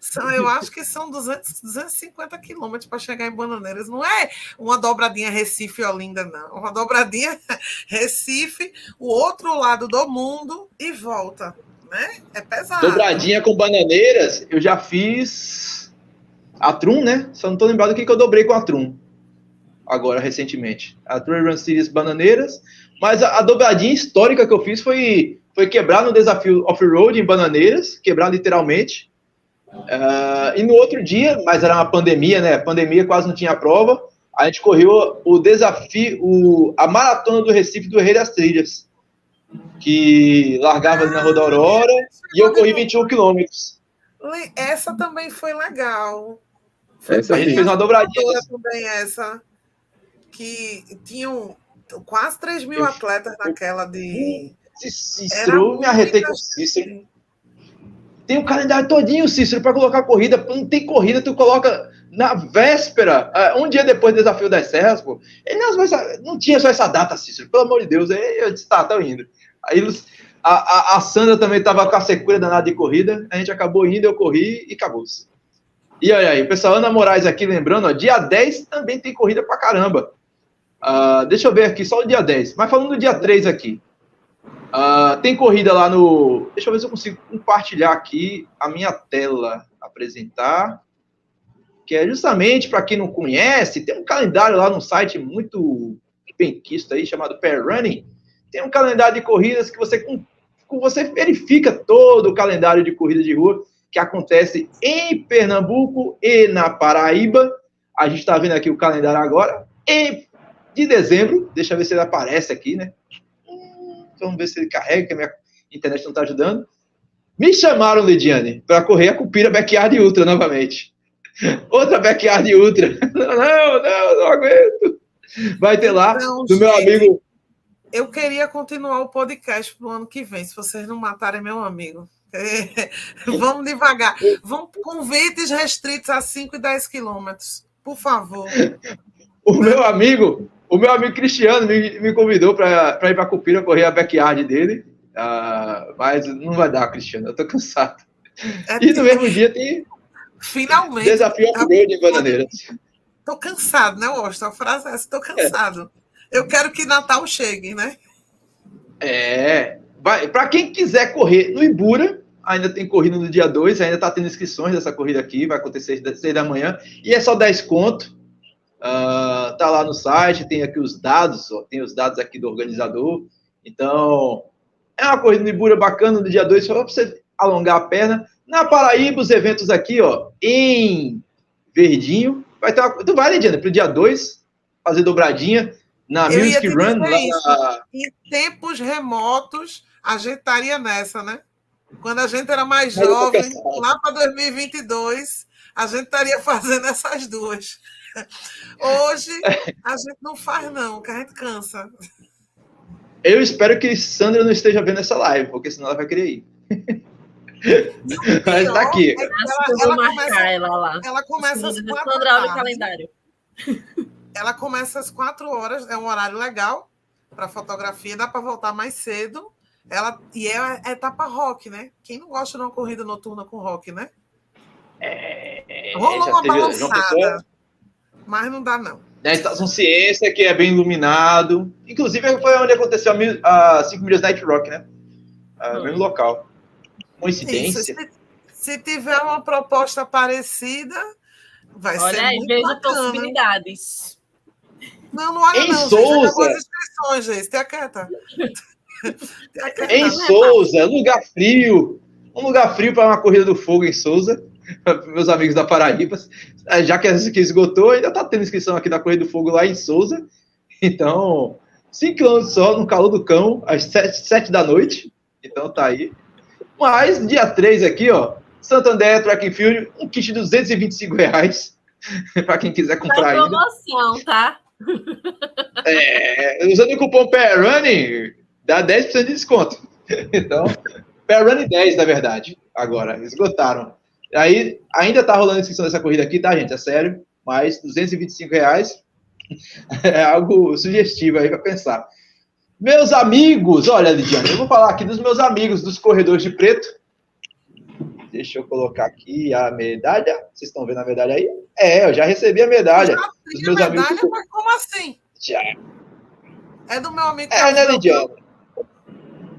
S2: são, eu acho que são 200, 250 quilômetros para chegar em Bananeiras. Não é uma dobradinha Recife-Olinda, não. Uma dobradinha Recife, o outro lado do mundo e volta. Né? É pesado.
S1: Dobradinha com Bananeiras, eu já fiz a Trum, né? Só não estou lembrado o que, que eu dobrei com a Trum. Agora, recentemente. A Trum Run Series Bananeiras. Mas a, a dobradinha histórica que eu fiz foi foi quebrar no desafio off-road em Bananeiras, quebrar literalmente. Uh, e no outro dia, mas era uma pandemia, né? Pandemia quase não tinha prova. A gente correu o desafio, o, a maratona do Recife do Rei das Trilhas, que largava ali na Roda Aurora, e eu corri 21 quilômetros.
S2: Essa também foi legal.
S1: Essa a gente fez uma dobradinha.
S2: Também essa, que tinham quase 3 mil atletas naquela de
S1: Cícero, me arretei com o Cícero. Tem um calendário todinho, Cícero, para colocar corrida. Não tem corrida, tu coloca na véspera, ah, um dia depois do desafio das serras, pô. Ele não, não tinha só essa data, Cícero, pelo amor de Deus. Aí eu disse, tá, tô indo. Aí a, a, a Sandra também tava com a secura danada de corrida, a gente acabou indo, eu corri e acabou-se. E aí, aí, o pessoal Ana Moraes aqui lembrando, ó, dia 10 também tem corrida pra caramba. Uh, deixa eu ver aqui, só o dia 10. Mas falando do dia 3 aqui. Uh, tem corrida lá no. Deixa eu ver se eu consigo compartilhar aqui a minha tela, apresentar. Que é justamente para quem não conhece, tem um calendário lá no site muito bem quisto aí, chamado Pair Running. Tem um calendário de corridas que você, você verifica todo o calendário de corrida de rua que acontece em Pernambuco e na Paraíba. A gente está vendo aqui o calendário agora. Em, de dezembro, deixa eu ver se ele aparece aqui, né? Vamos ver se ele carrega, que a minha internet não está ajudando. Me chamaram, Lidiane, para correr a Cupira Backyard Ultra novamente. Outra Backyard Ultra. Não, não, não aguento. Vai ter lá, não, do meu amigo.
S2: Eu queria continuar o podcast para o ano que vem, se vocês não matarem meu amigo. É, vamos devagar. Vamos convites restritos a 5 e 10 quilômetros, por favor.
S1: O meu amigo, o meu amigo Cristiano me, me convidou para ir para Cupira correr a backyard dele, uh, mas não vai dar, Cristiano, eu tô cansado. É, e no mesmo dia tem
S2: finalmente
S1: desafio off-road em Bananeiras.
S2: Tô cansado, né, Washington? A frase é essa, tô cansado. É. Eu quero que Natal chegue, né?
S1: É. Para quem quiser correr no Ibura, Ainda tem corrida no dia 2, ainda está tendo inscrições dessa corrida aqui, vai acontecer às 6 da manhã, e é só 10 conto. Uh, tá lá no site, tem aqui os dados, ó, tem os dados aqui do organizador. Então, é uma corrida de Ibura bacana no dia 2, só para você alongar a perna. Na Paraíba, os eventos aqui, ó, em Verdinho. Vai ter uma, tu vai, Lidiana, pro dia 2, fazer dobradinha na
S2: Eu
S1: Music Run. Lá
S2: Em tempos remotos, a gente estaria nessa, né? Quando a gente era mais
S1: Mas
S2: jovem, lá para 2022, a gente estaria fazendo essas duas. Hoje, a gente não faz, não, que a gente cansa.
S1: eu espero que Sandra não esteja vendo essa live, porque senão ela vai querer ir. Mas tá aqui.
S2: É Ela, ela começa,
S3: ela lá.
S2: ela começa às
S3: Sandra,
S2: quatro
S3: Sandra, olha o calendário.
S2: Ela começa às quatro horas, é um horário legal para fotografia, dá para voltar mais cedo. Ela, e é a etapa rock, né? Quem não gosta de uma corrida noturna com rock, né?
S1: É,
S2: Rolou uma balançada, mas não dá, não.
S1: Na Estação Ciência, que é bem iluminado. Inclusive, foi onde aconteceu a, mil- a 5 milhas Night Rock, né? Ah,
S3: Hum.
S1: mesmo local.
S2: Isso,
S1: Coincidência?
S2: se, se tiver uma proposta parecida, vai
S3: Olha
S2: ser
S3: aí,
S2: muito
S3: vejo
S2: bacana.
S3: possibilidades.
S2: Não, não olha
S1: Em
S2: não, gente.
S1: Souza.
S2: As inscrições, gente. Tenha quieta. Tenha quieta.
S1: Em Souza, lugar frio. Um lugar frio para uma corrida do fogo em Souza. Meus amigos da Paraíba. Ah, Já que essa aqui esgotou, ainda tá tendo inscrição aqui da Corrida do Fogo lá em Souza. Então, 5 km só no calor do cão, às 7, da noite. Então tá aí. Mas, dia 3 aqui, ó. Santander Track and Field, um kit de 225 reais. para quem quiser comprar ainda.
S3: promoção, tá?
S1: É, usando o cupom PAIRUNNING, dá 10% de desconto. Então, PAIRUNNING 10, na verdade, agora, esgotaram. Aí, ainda tá rolando a inscrição dessa corrida aqui, tá, gente? É sério, mas 225 reais é algo sugestivo aí para pensar. Meus amigos, olha, Lidiane, eu vou falar aqui dos meus amigos dos corredores de preto. Deixa eu colocar aqui a medalha. Vocês estão vendo a medalha aí? É, eu já recebi a medalha.
S2: Já
S1: Os meus
S2: a
S1: amigos-
S2: medalha, mas como assim?
S1: Já.
S2: É do meu amigo.
S1: É, né, Lidiane?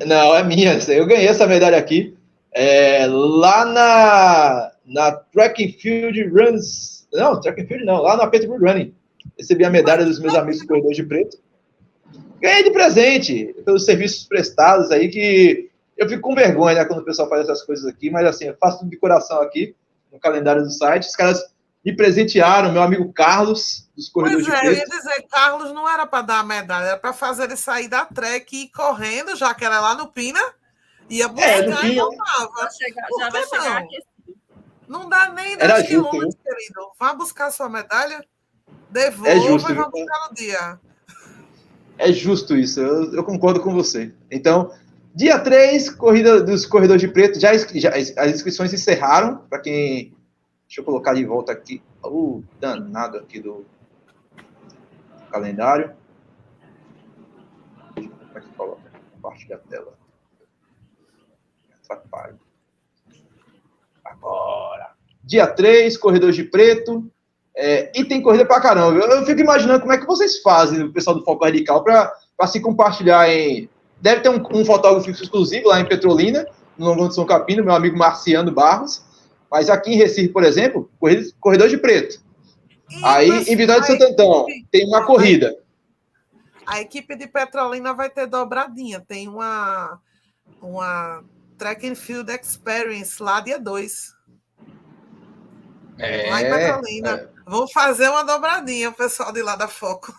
S1: Não, é minha. Eu ganhei essa medalha aqui. É, lá na, na Track and Field Runs. Não, Track and Field não, lá na Pittsburgh Running. Recebi a medalha dos meus amigos corredores de preto. Ganhei de presente pelos serviços prestados aí que eu fico com vergonha né, quando o pessoal faz essas coisas aqui, mas assim, eu faço tudo de coração aqui no calendário do site. Os caras me presentearam, meu amigo Carlos, dos corredores
S2: Pois
S1: de
S2: é, eu
S1: preto.
S2: ia dizer, Carlos não era para dar a medalha, era para fazer ele sair da trek e ir correndo, já que era lá no Pina, ia buscar
S1: É, no
S2: e voltava.
S3: Chegar- já vai chegar
S2: não?
S3: aqui.
S2: Não dá nem 10
S1: Era justo,
S2: quilômetros, querido. Vá buscar sua medalha, devolva
S1: É justo,
S2: e vá buscar no dia.
S1: É justo isso, eu, eu concordo com você. Então, dia 3, corrida dos corredores de preto, já, já as inscrições encerraram, para quem. Deixa eu colocar de volta aqui. O danado aqui do calendário. Deixa eu ver como é que coloca. Compartilhar a tela. Agora. Dia 3, corredores de preto. É, e tem corrida pra caramba. Eu, eu fico imaginando como é que vocês fazem, o pessoal do Foco Radical, para se compartilhar em. Deve ter um, um fotógrafo exclusivo lá em Petrolina, no Longão de São Capino, meu amigo Marciano Barros. Mas aqui em Recife, por exemplo, corredor de preto.
S2: E,
S1: Aí, em Vitória de Santo Antão, tem uma corrida.
S2: A equipe de Petrolina vai ter dobradinha. Tem uma, uma Track and Field Experience lá dia 2. lá em Petrolina.
S1: é.
S2: Vou fazer uma dobradinha, o pessoal de lá da Foco.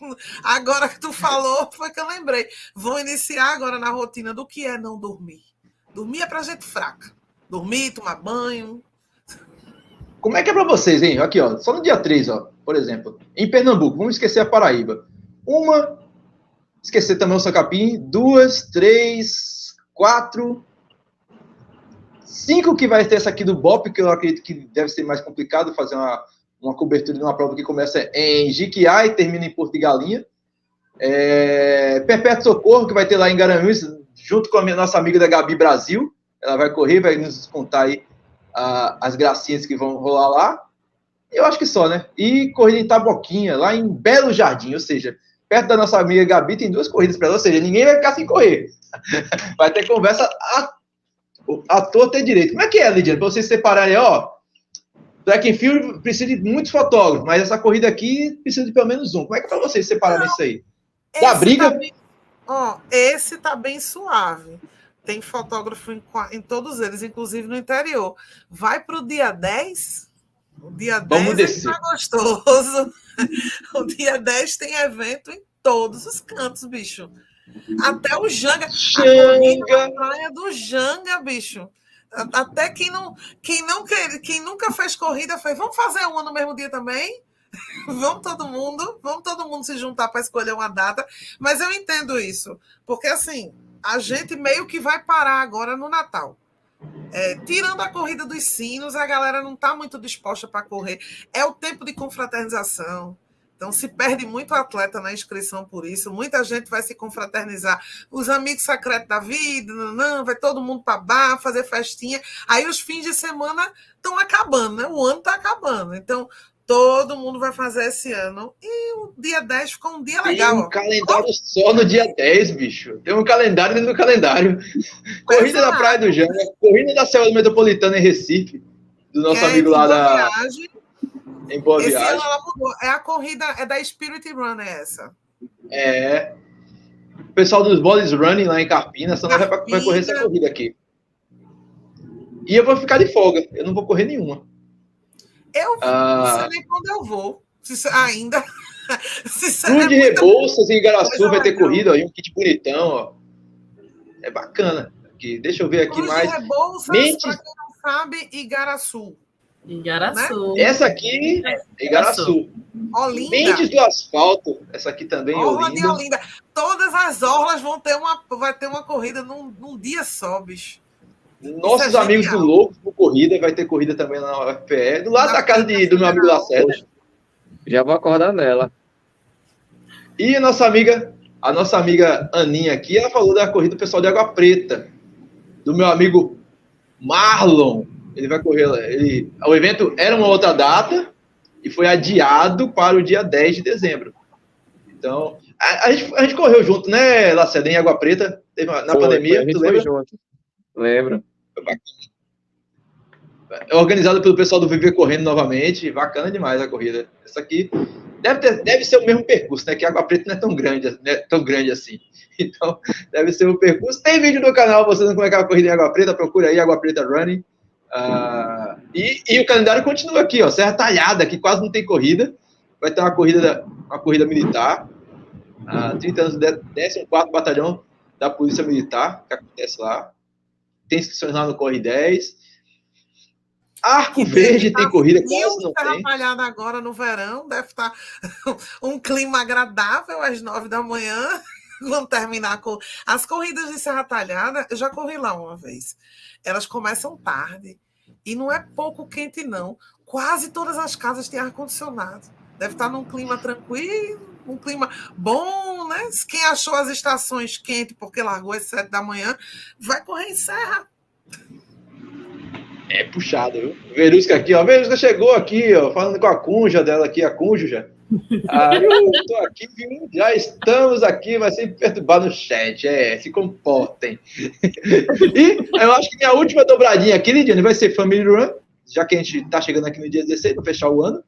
S2: Agora que tu falou, foi que eu lembrei. Vou iniciar agora na rotina do que é não dormir. Dormir é pra gente fraca. Dormir, tomar banho.
S1: Como é que é para vocês, hein? Aqui, ó, só no dia 3, ó, por exemplo, em Pernambuco, vamos esquecer a Paraíba. Uma, esquecer também o Sacapim, duas, três, quatro, cinco que vai ter essa aqui do BOP, que eu acredito que deve ser mais complicado fazer uma, uma cobertura de uma prova que começa em Jiquiá e termina em Porto de Galinha. É, Perpétuo Socorro, que vai ter lá em Garanhuns, junto com a minha, nossa amiga da Gabi Brasil. Ela vai correr, vai nos contar aí as gracinhas que vão rolar lá. Eu acho que só, né? E corrida em Taboquinha, lá em Belo Jardim, ou seja, perto da nossa amiga Gabi, tem duas corridas para ela, ou seja, ninguém vai ficar sem correr. Vai ter conversa ator ter direito. Como é que é, Lidiane? Para vocês separarem, ó. Track and Field precisa de muitos fotógrafos, mas essa corrida aqui precisa de pelo menos um. Como é que é para vocês separarem isso aí? Da briga?
S2: Tá bem, ó, esse tá bem suave. Tem fotógrafo em, em todos eles, inclusive no interior. Vai para o dia 10? O dia 10 Vamos descer. tá gostoso. o dia 10 tem evento em todos os cantos, bicho. Até o Janga.
S1: Janga.
S2: A praia do Janga, bicho. Até quem não, quem não quem nunca fez corrida foi, vamos fazer uma no mesmo dia também? vamos todo mundo, vamos todo mundo se juntar para escolher uma data. Mas eu entendo isso, porque assim, a gente meio que vai parar agora no Natal. É, tirando a corrida dos sinos, a galera não está muito disposta para correr. É o tempo de confraternização. Então, se perde muito atleta na inscrição por isso. Muita gente vai se confraternizar. Os amigos secretos da vida, não, vai todo mundo para bar, fazer festinha. Aí os fins de semana estão acabando, né? O ano está acabando. Então, todo mundo vai fazer esse ano. E o dia 10 ficou um dia legal.
S1: Tem um ó. calendário só no dia 10, bicho. Tem um calendário dentro do calendário. Corrida da Praia do Janga, corrida da Selva Metropolitana em Recife, do nosso é, amigo lá da. Viagem. Em Boa Esse Viagem.
S2: ela mudou. É a corrida, é da Spirit Run, é essa.
S1: É. O pessoal dos Bodies Running lá em Carpinas, só vai, vai correr essa corrida aqui. E eu vou ficar de folga. Eu não vou correr nenhuma.
S2: Eu ah, não sei nem quando eu vou. Se, ainda.
S1: Cruz de Rebouças em Igaraçu vai ter corrida aí, um kit bonitão, ó. É bacana. Aqui, deixa eu ver aqui Cruz mais.
S2: De Rebouças, Mentes... para quem não sabe, Igaraçu.
S3: Igaraçu.
S1: Né? Essa aqui é Igaraçu.
S2: Olinda.
S1: Mentes do asfalto. Essa aqui também
S2: Orla Olinda. Olinda. Todas as orlas vão ter uma, vai ter uma corrida num, num dia só, bicho.
S1: Nossos é amigos do Loucos por corrida, vai ter corrida também na UFPE, do lado da casa de, do meu amigo Lacerda.
S4: Já vou acordar nela.
S1: E a nossa amiga, a nossa amiga Aninha aqui, ela falou da corrida pessoal de Água Preta, do meu amigo Marlon. Ele vai correr, ele, o evento era uma outra data e foi adiado para o dia 10 de dezembro. Então, a, a, gente, a gente correu junto, né, Lacerda, em Água Preta, na foi, pandemia,
S4: foi, tu lembra? Junto. Lembro.
S1: É organizado pelo pessoal do Viver Correndo novamente. Bacana demais a corrida. Essa aqui deve, ter, deve ser o mesmo percurso, né? Que Água Preta não é tão grande, né? tão grande assim. Então, deve ser o percurso. Tem vídeo no canal, você não como é que é a corrida em Água Preta, procura aí Água Preta Running. Uh, e, e, o calendário continua aqui, ó. Serra Talhada, que quase não tem corrida. Vai ter uma corrida, uma corrida militar. Uh, 30 anos do 14 Batalhão da Polícia Militar, que acontece lá tem inscrições lá no Corre 10. Arco Verde tá tem corrida, quase não tem.
S2: agora no verão, deve estar um clima agradável às nove da manhã, quando terminar com as corridas de Serra Talhada. Eu já corri lá uma vez. Elas começam tarde e não é pouco quente não. Quase todas as casas têm ar condicionado. Deve estar num clima tranquilo, um clima bom, né? Quem achou as estações quentes porque largou às sete da manhã, vai correr em serra.
S1: É puxado, viu? Verusca aqui, ó. Verusca chegou aqui, ó, falando com a cunja dela aqui, a cunja. Ah, eu aqui? Já estamos aqui, vai ser perturbar no chat. É, se comportem. e eu acho que minha última dobradinha aqui, Lidiane, vai ser Family Run, já que a gente tá chegando aqui no dia 16 para fechar o ano.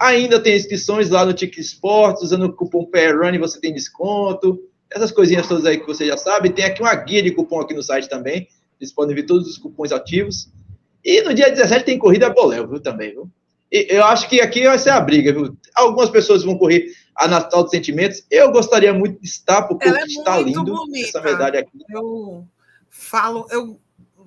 S1: Ainda tem inscrições lá no Tic Sports, usando o cupom PRUN você tem desconto. Essas coisinhas todas aí que você já sabe. Tem aqui uma guia de cupom aqui no site também. Vocês podem ver todos os cupons ativos. E no dia 17 tem corrida Boléu, viu, também, viu? Eu acho que aqui vai ser a briga, viu? Algumas pessoas vão correr a Natal dos Sentimentos. Eu gostaria muito de estar, porque
S2: Ela é
S1: está lindo
S2: bonita. essa verdade aqui. Eu falo, eu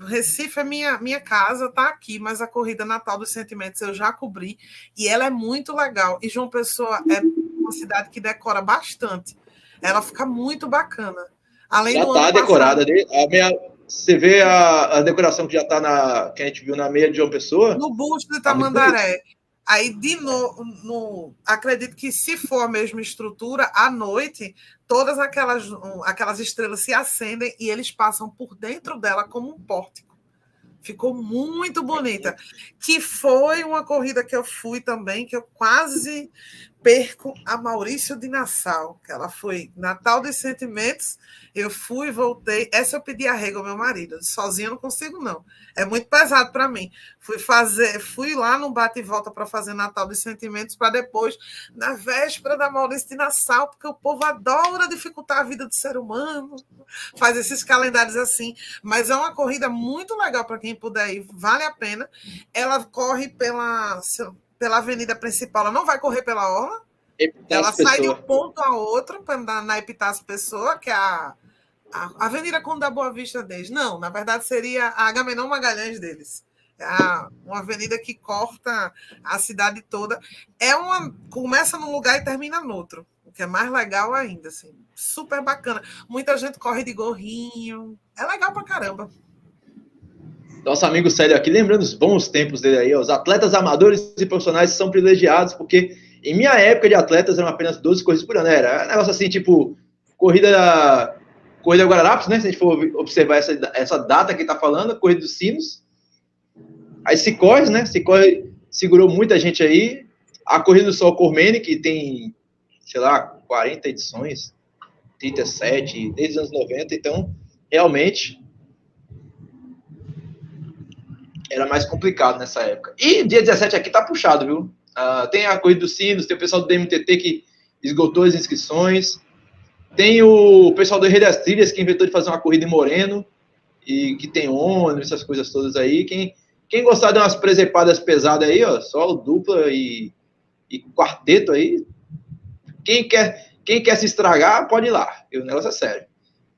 S2: Recife é minha, minha casa, tá aqui, mas a corrida Natal dos Sentimentos eu já cobri e ela é muito legal. E João Pessoa é uma cidade que decora bastante. Ela fica muito bacana. Além
S1: já está decorada. A minha, você vê a, a, decoração que já está na que a gente viu na meia de João Pessoa?
S2: No busto de tá Tamandaré. Aí, de novo, no, acredito que se for a mesma estrutura, à noite, todas aquelas, aquelas estrelas se acendem e eles passam por dentro dela como um pórtico. Ficou muito bonita. Que foi uma corrida que eu fui também, que eu quase perco a Maurício de Nassau, que ela foi Natal dos Sentimentos. Eu fui, voltei. Essa eu pedi arrego ao meu marido. Sozinha não consigo, não. É muito pesado para mim. Fui fazer, fui lá no bate e volta para fazer Natal dos Sentimentos, para depois, na véspera da Maurício de Nassau, porque o povo adora dificultar a vida do ser humano, faz esses calendários assim. Mas é uma corrida muito legal para quem puder ir, vale a pena. Ela corre pela pela avenida principal, ela não vai correr pela orla. ela sai de um ponto a outro para andar na Epitácio Pessoa, que é a, a Avenida Conde da Boa Vista deles. Não, na verdade seria a Agamenon Magalhães deles. É a, uma avenida que corta a cidade toda. É uma começa num lugar e termina no outro, o que é mais legal ainda, assim. Super bacana. Muita gente corre de gorrinho. É legal pra caramba
S1: nosso amigo Célio aqui, lembrando os bons tempos dele aí, ó, os atletas amadores e profissionais são privilegiados, porque em minha época de atletas eram apenas 12 corridas por ano, era um negócio assim, tipo, corrida corrida Guararapes, né, se a gente for observar essa, essa data que tá falando, corrida dos sinos, se corre, né, corre, segurou muita gente aí, a corrida do Sol Cormene, que tem, sei lá, 40 edições, 37, desde os anos 90, então, realmente, era mais complicado nessa época. E dia 17 aqui tá puxado, viu? Uh, tem a Corrida dos Sinos, tem o pessoal do DMTT que esgotou as inscrições. Tem o pessoal do Rei das Trilhas que inventou de fazer uma corrida em Moreno e que tem ônibus, essas coisas todas aí. Quem, quem gostar de umas presepadas pesadas aí, ó, só dupla e, e quarteto aí. Quem quer, quem quer se estragar, pode ir lá. O negócio é sério.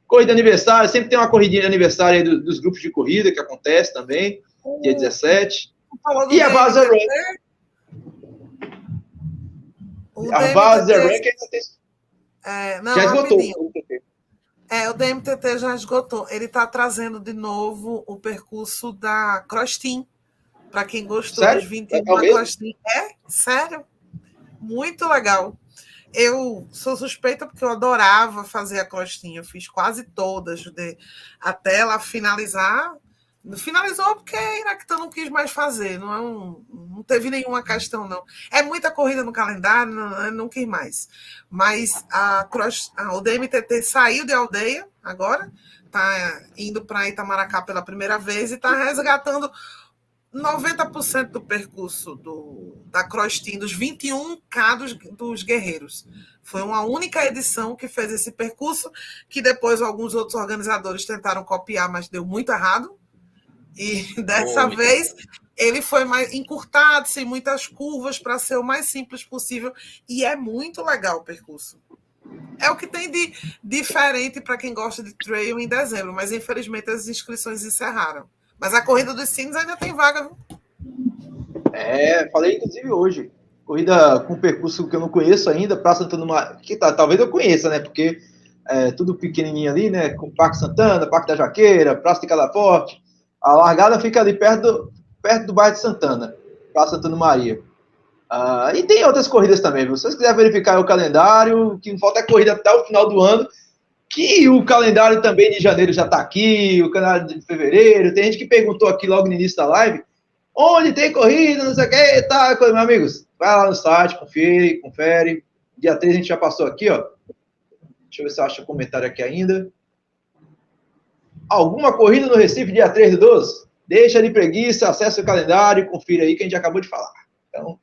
S1: Corrida de aniversário, sempre tem uma corridinha de aniversário aí do, dos grupos de corrida que acontece também dia 17. E a Vaza Rank. A Vaza Rank ainda tem.
S2: É, não, já esgotou. É, o DMTT já esgotou. Ele está trazendo de novo o percurso da Cross Team. Para quem gostou sério? dos 21 da Cross Team. É, sério. Muito legal. Eu sou suspeita porque eu adorava fazer a crostinha. Eu fiz quase todas, de, até ela finalizar Finalizou porque a Iraquitã não quis mais fazer, não, é um, não teve nenhuma questão, não. É muita corrida no calendário, não, não quis mais. Mas a, a, o DMTT saiu de aldeia agora, está indo para Itamaracá pela primeira vez e está resgatando 90% do percurso do, da Cross Team, dos 21K dos, dos guerreiros. Foi uma única edição que fez esse percurso, que depois alguns outros organizadores tentaram copiar, mas deu muito errado e dessa vez ele foi mais encurtado, sem muitas curvas, para ser o mais simples possível. E é muito legal o percurso. É o que tem de diferente para quem gosta de trail em dezembro, mas infelizmente as inscrições encerraram. Mas a corrida dos sinos ainda tem vaga, viu?
S1: É, falei inclusive hoje. Corrida com percurso que eu não conheço ainda, Praça Santana Maria. Que tá, talvez eu conheça, né? Porque é tudo pequenininho ali, né? Com Parque Santana, Parque da Jaqueira, Praça de Calaforte. A largada fica ali perto do, perto do bairro de Santana, Praça Santana Maria. Uh, e tem outras corridas também, viu? Se vocês quiserem verificar o calendário, que não falta é corrida até o final do ano, que o calendário também de janeiro já está aqui, o calendário de fevereiro. Tem gente que perguntou aqui logo no início da live, onde tem corrida, não sei o que, tá, meus amigos. Vai lá no site, confere, confere. Dia 3 a gente já passou aqui, ó. Deixa eu ver se eu acho o comentário aqui ainda alguma corrida no Recife dia 3 de 12? Deixa de preguiça, acessa o calendário e confira aí que a gente acabou de falar. Então,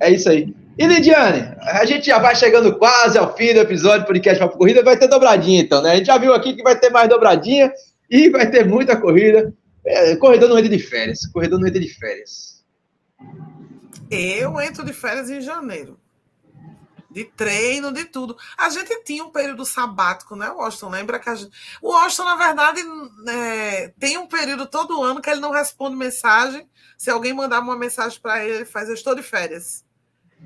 S1: é isso aí. E Lidiane, a gente já vai chegando quase ao fim do episódio do podcast Papo Corrida, vai ter dobradinha então, né? A gente já viu aqui que vai ter mais dobradinha e vai ter muita corrida. É, corredor não entra de férias, corredor não entra de férias.
S2: Eu entro de férias em janeiro de treino, de tudo. A gente tinha um período sabático, né, Washington? Lembra que a gente... O Washington, na verdade, é... tem um período todo ano que ele não responde mensagem. Se alguém mandar uma mensagem para ele, ele faz, eu estou de férias.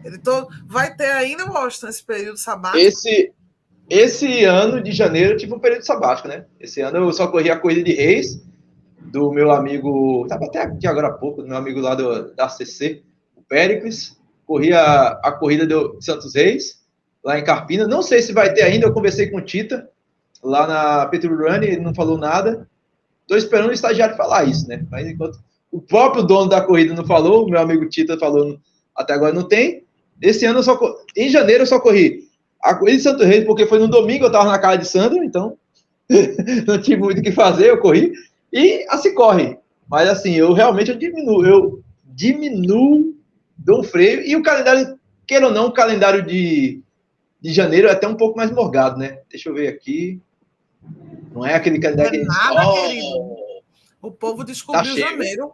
S2: Ele todo... Vai ter ainda, Washington, esse período sabático?
S1: Esse, esse ano de janeiro eu tive um período sabático, né? Esse ano eu só corri a corrida de reis do meu amigo, estava até aqui agora há pouco, do meu amigo lá do, da CC, o Péricles corri a, a corrida do Santos Reis, lá em Carpina. Não sei se vai ter ainda, eu conversei com o Tita, lá na Petro Run, ele não falou nada. Tô esperando o estagiário falar isso, né? Mas enquanto o próprio dono da corrida não falou, meu amigo Tita falou, até agora não tem. Esse ano eu só em janeiro eu só corri a corrida de Santo Reis, porque foi no domingo, eu tava na casa de Sandro, então não tive muito o que fazer, eu corri. E assim corre. Mas assim, eu realmente eu diminuo, eu diminuo, dou um freio. E o calendário, queira ou não, o calendário de, de janeiro é até um pouco mais morgado, né? Deixa eu ver aqui. Não é aquele calendário.
S2: É nada, oh, querido. O povo descobriu tá janeiro.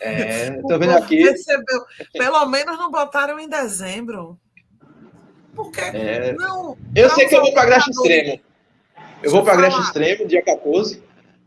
S1: É, tô vendo aqui.
S2: Percebeu. Pelo menos não botaram em dezembro. Porque é... não.
S1: Eu sei que eu vou para Graxa Extremo. Eu vou para Graxa Extremo, dia 14.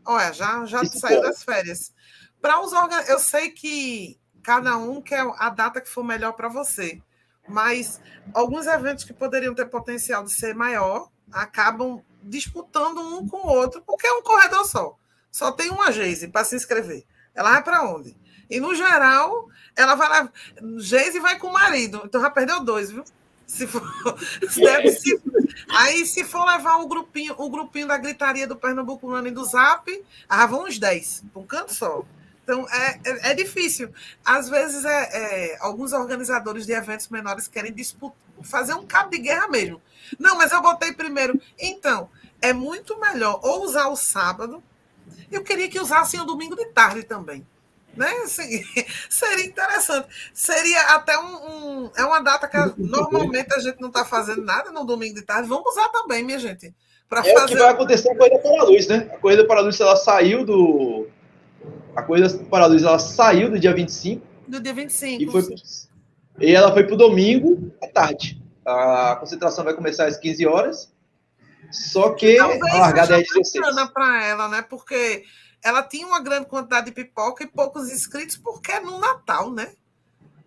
S2: Olha, já, já saiu das férias. Para os organ... Eu sei que cada um quer a data que for melhor para você. Mas alguns eventos que poderiam ter potencial de ser maior acabam disputando um com o outro, porque é um corredor só. Só tem uma Geise para se inscrever. Ela vai para onde? E no geral, ela vai lá. Geise vai com o marido. Então já perdeu dois, viu? Se for, deve, se, aí, se for levar o grupinho, o grupinho da gritaria do Pernambuco Running do Zap, ah, vão uns 10, um canto só. Então, é, é, é difícil. Às vezes, é, é, alguns organizadores de eventos menores querem disputar, fazer um cabo de guerra mesmo. Não, mas eu botei primeiro. Então, é muito melhor ou usar o sábado. Eu queria que usassem o domingo de tarde também. Né? Assim, seria interessante. Seria até um, um, É uma data que normalmente a gente não está fazendo nada no domingo de tarde. Vamos usar também, minha gente.
S1: É fazer... o que vai acontecer com a Corrida para a Luz, né? A Corrida para a Luz ela saiu do. A Corrida para a Luz ela saiu do dia 25.
S2: Do dia 25.
S1: E, foi e ela foi para o domingo à tarde. A concentração vai começar às 15 horas. Só que
S2: Talvez a largada é 16. para ela, né? Porque ela tinha uma grande quantidade de pipoca e poucos inscritos, porque é no Natal, né?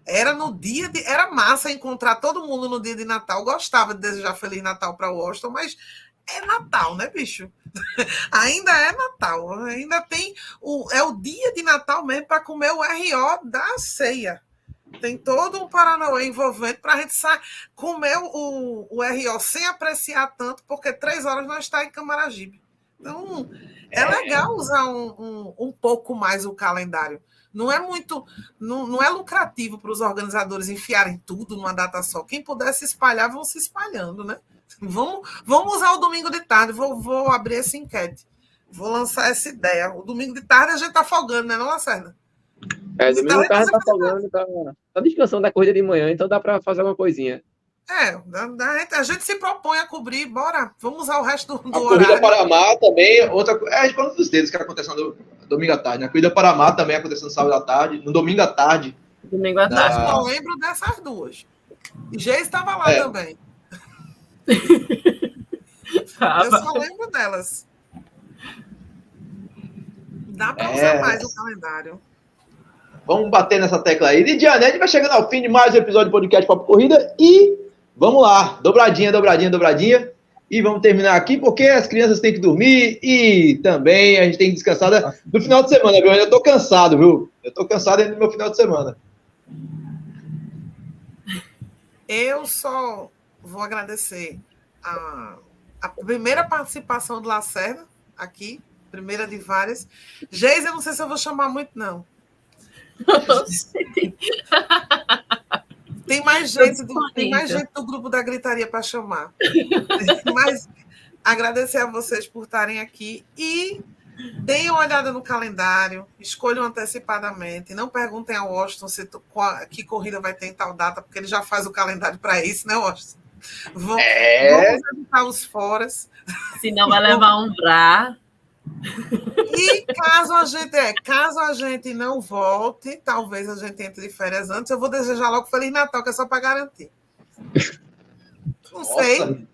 S2: Era no dia de. Era massa encontrar todo mundo no dia de Natal. Gostava de desejar Feliz Natal para Washington, mas é Natal, né, bicho? ainda é Natal. Ainda tem. O, é o dia de Natal mesmo para comer o RO da ceia. Tem todo um Paranauê envolvente para a gente sair, comer o, o RO sem apreciar tanto, porque três horas nós está em Camaragibe. Então, é legal usar um, um, um pouco mais o calendário. Não é muito, não, não é lucrativo para os organizadores enfiarem tudo numa data só. Quem puder se espalhar, vão se espalhando, né? Vamos, vamos usar o domingo de tarde. Vou, vou abrir essa enquete. Vou lançar essa ideia. O domingo de tarde a gente está folgando, né, não, Lacerda?
S4: É, domingo de tarde está folgando, está tá descansando da corrida de manhã, então dá para fazer uma coisinha.
S2: É, a gente se propõe a cobrir, bora, vamos usar o resto do, do
S1: a horário. Corrida Paramá também, outra é a gente dos dedos que acontece no domingo à tarde, né? A Corrida Paramá também acontecendo no sábado à tarde, no domingo à tarde.
S3: Domingo à tarde.
S2: Da... Eu lembro dessas duas. Gê estava lá é. também. Eu só lembro delas. Dá para usar é... mais o calendário.
S1: Vamos bater nessa tecla aí. Lidiane, a gente vai chegando ao fim de mais um episódio do podcast Papo Corrida e Vamos lá, dobradinha, dobradinha, dobradinha. E vamos terminar aqui, porque as crianças têm que dormir e também a gente tem que descansar no final de semana, viu? Eu tô cansado, viu? Eu tô cansado ainda no meu final de semana.
S2: Eu só vou agradecer a, a primeira participação do Lacerda aqui, primeira de várias. Geis, eu não sei se eu vou chamar muito, não. Tem mais gente do, tem mais gente do grupo da gritaria para chamar. Mas agradecer a vocês por estarem aqui e deem uma olhada no calendário, escolham antecipadamente. Não perguntem ao Washington se tu, qual, que corrida vai ter em tal data, porque ele já faz o calendário para isso, né, Washington? Vamos, é... vamos evitar os foras.
S3: Senão vai levar um brá.
S2: E caso a gente é, caso a gente não volte, talvez a gente entre de férias antes, eu vou desejar logo Feliz Natal, que é só para garantir. Não Nossa. sei.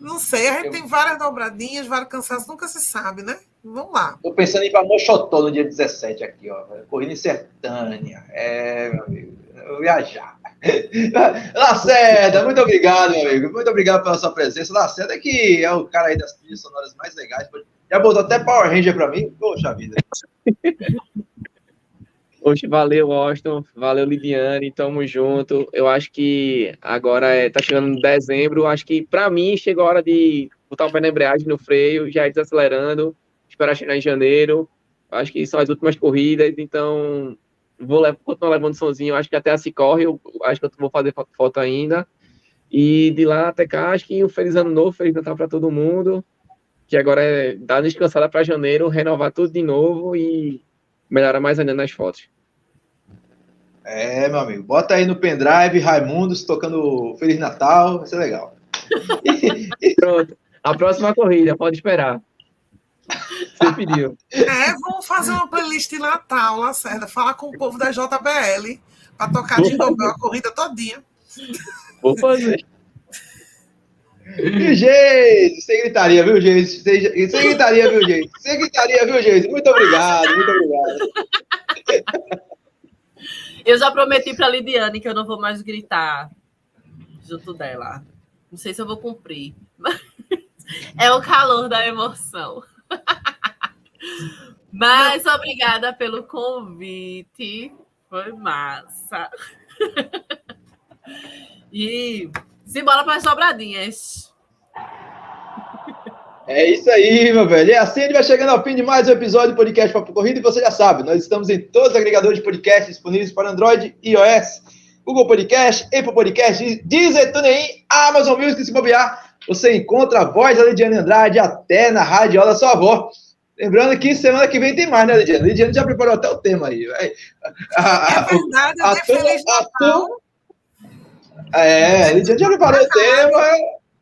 S2: Não sei, a gente eu... tem várias dobradinhas, vários cansaços, nunca se sabe, né? Vamos lá.
S1: Tô pensando em ir para Mochotó no dia 17 aqui, ó. Corrida em Sertânia. É, meu amigo. Eu viajar. Lacerda, muito obrigado, meu amigo. Muito obrigado pela sua presença. Lacerda, que é o cara aí das trilhas sonoras mais legais. Já botou até Power Ranger para mim? Poxa vida.
S4: Poxa, valeu, Austin. Valeu, Lidiane. Tamo junto. Eu acho que agora é, tá chegando dezembro. Acho que para mim chegou a hora de botar o pé na embreagem no freio, já ir desacelerando. esperar chegar em janeiro. Acho que são as últimas corridas, então vou levar, continuar levando somzinho. Acho que até a corre, eu acho que eu vou fazer foto ainda. E de lá até cá, acho que um feliz ano novo, feliz Natal para todo mundo. Que agora é dar descansada para janeiro, renovar tudo de novo e melhorar mais ainda nas fotos.
S1: É, meu amigo. Bota aí no pendrive Raimundos tocando Feliz Natal, vai ser legal.
S4: Pronto. A próxima corrida, pode esperar. Você pediu.
S2: É, vamos fazer uma playlist de Natal, Lacerda. Falar com o povo da JBL para tocar de novo a corrida todinha.
S4: Vou fazer.
S1: Viu, gente? Você gritaria, viu, gente? Você, gritaria, viu, gente? Você gritaria, viu, gente? Muito obrigado, muito obrigado.
S3: Eu já prometi para Lidiane que eu não vou mais gritar junto dela. Não sei se eu vou cumprir. É o calor da emoção. Mas obrigada pelo convite. Foi massa. E simbora para as dobradinhas.
S1: É isso aí, meu velho. E assim a gente vai chegando ao fim de mais um episódio do podcast Papo Corrida. E você já sabe, nós estamos em todos os agregadores de podcast disponíveis para Android e iOS. Google Podcast, Apple Podcast, Deezer, TuneIn, Amazon Music, se bobear. Você encontra a voz da Lidiane Andrade até na rádio da sua avó. Lembrando que semana que vem tem mais, né, Lidiane? Lidiane já preparou até o tema aí.
S2: A, é verdade, a, a, Feliz Natal.
S1: É, Lidiane já preparou o tema,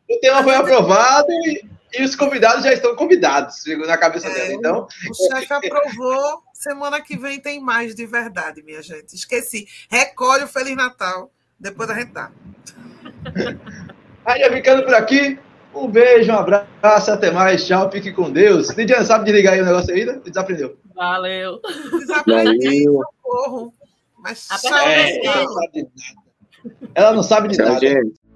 S1: o tema foi aprovado e e os convidados já estão convidados, na cabeça é, dela. Então.
S2: O chefe aprovou. Semana que vem tem mais de verdade, minha gente. Esqueci. Recolhe o Feliz Natal. Depois da gente dá.
S1: Aí, ficando por aqui. Um beijo, um abraço, até mais. Tchau, fique com Deus. Lidiane, sabe desligar aí o negócio ainda? Desaprendeu.
S3: Valeu.
S2: Desaprendi, socorro. Mas tchau,
S1: é, ela, não sabe de tchau, nada. Gente.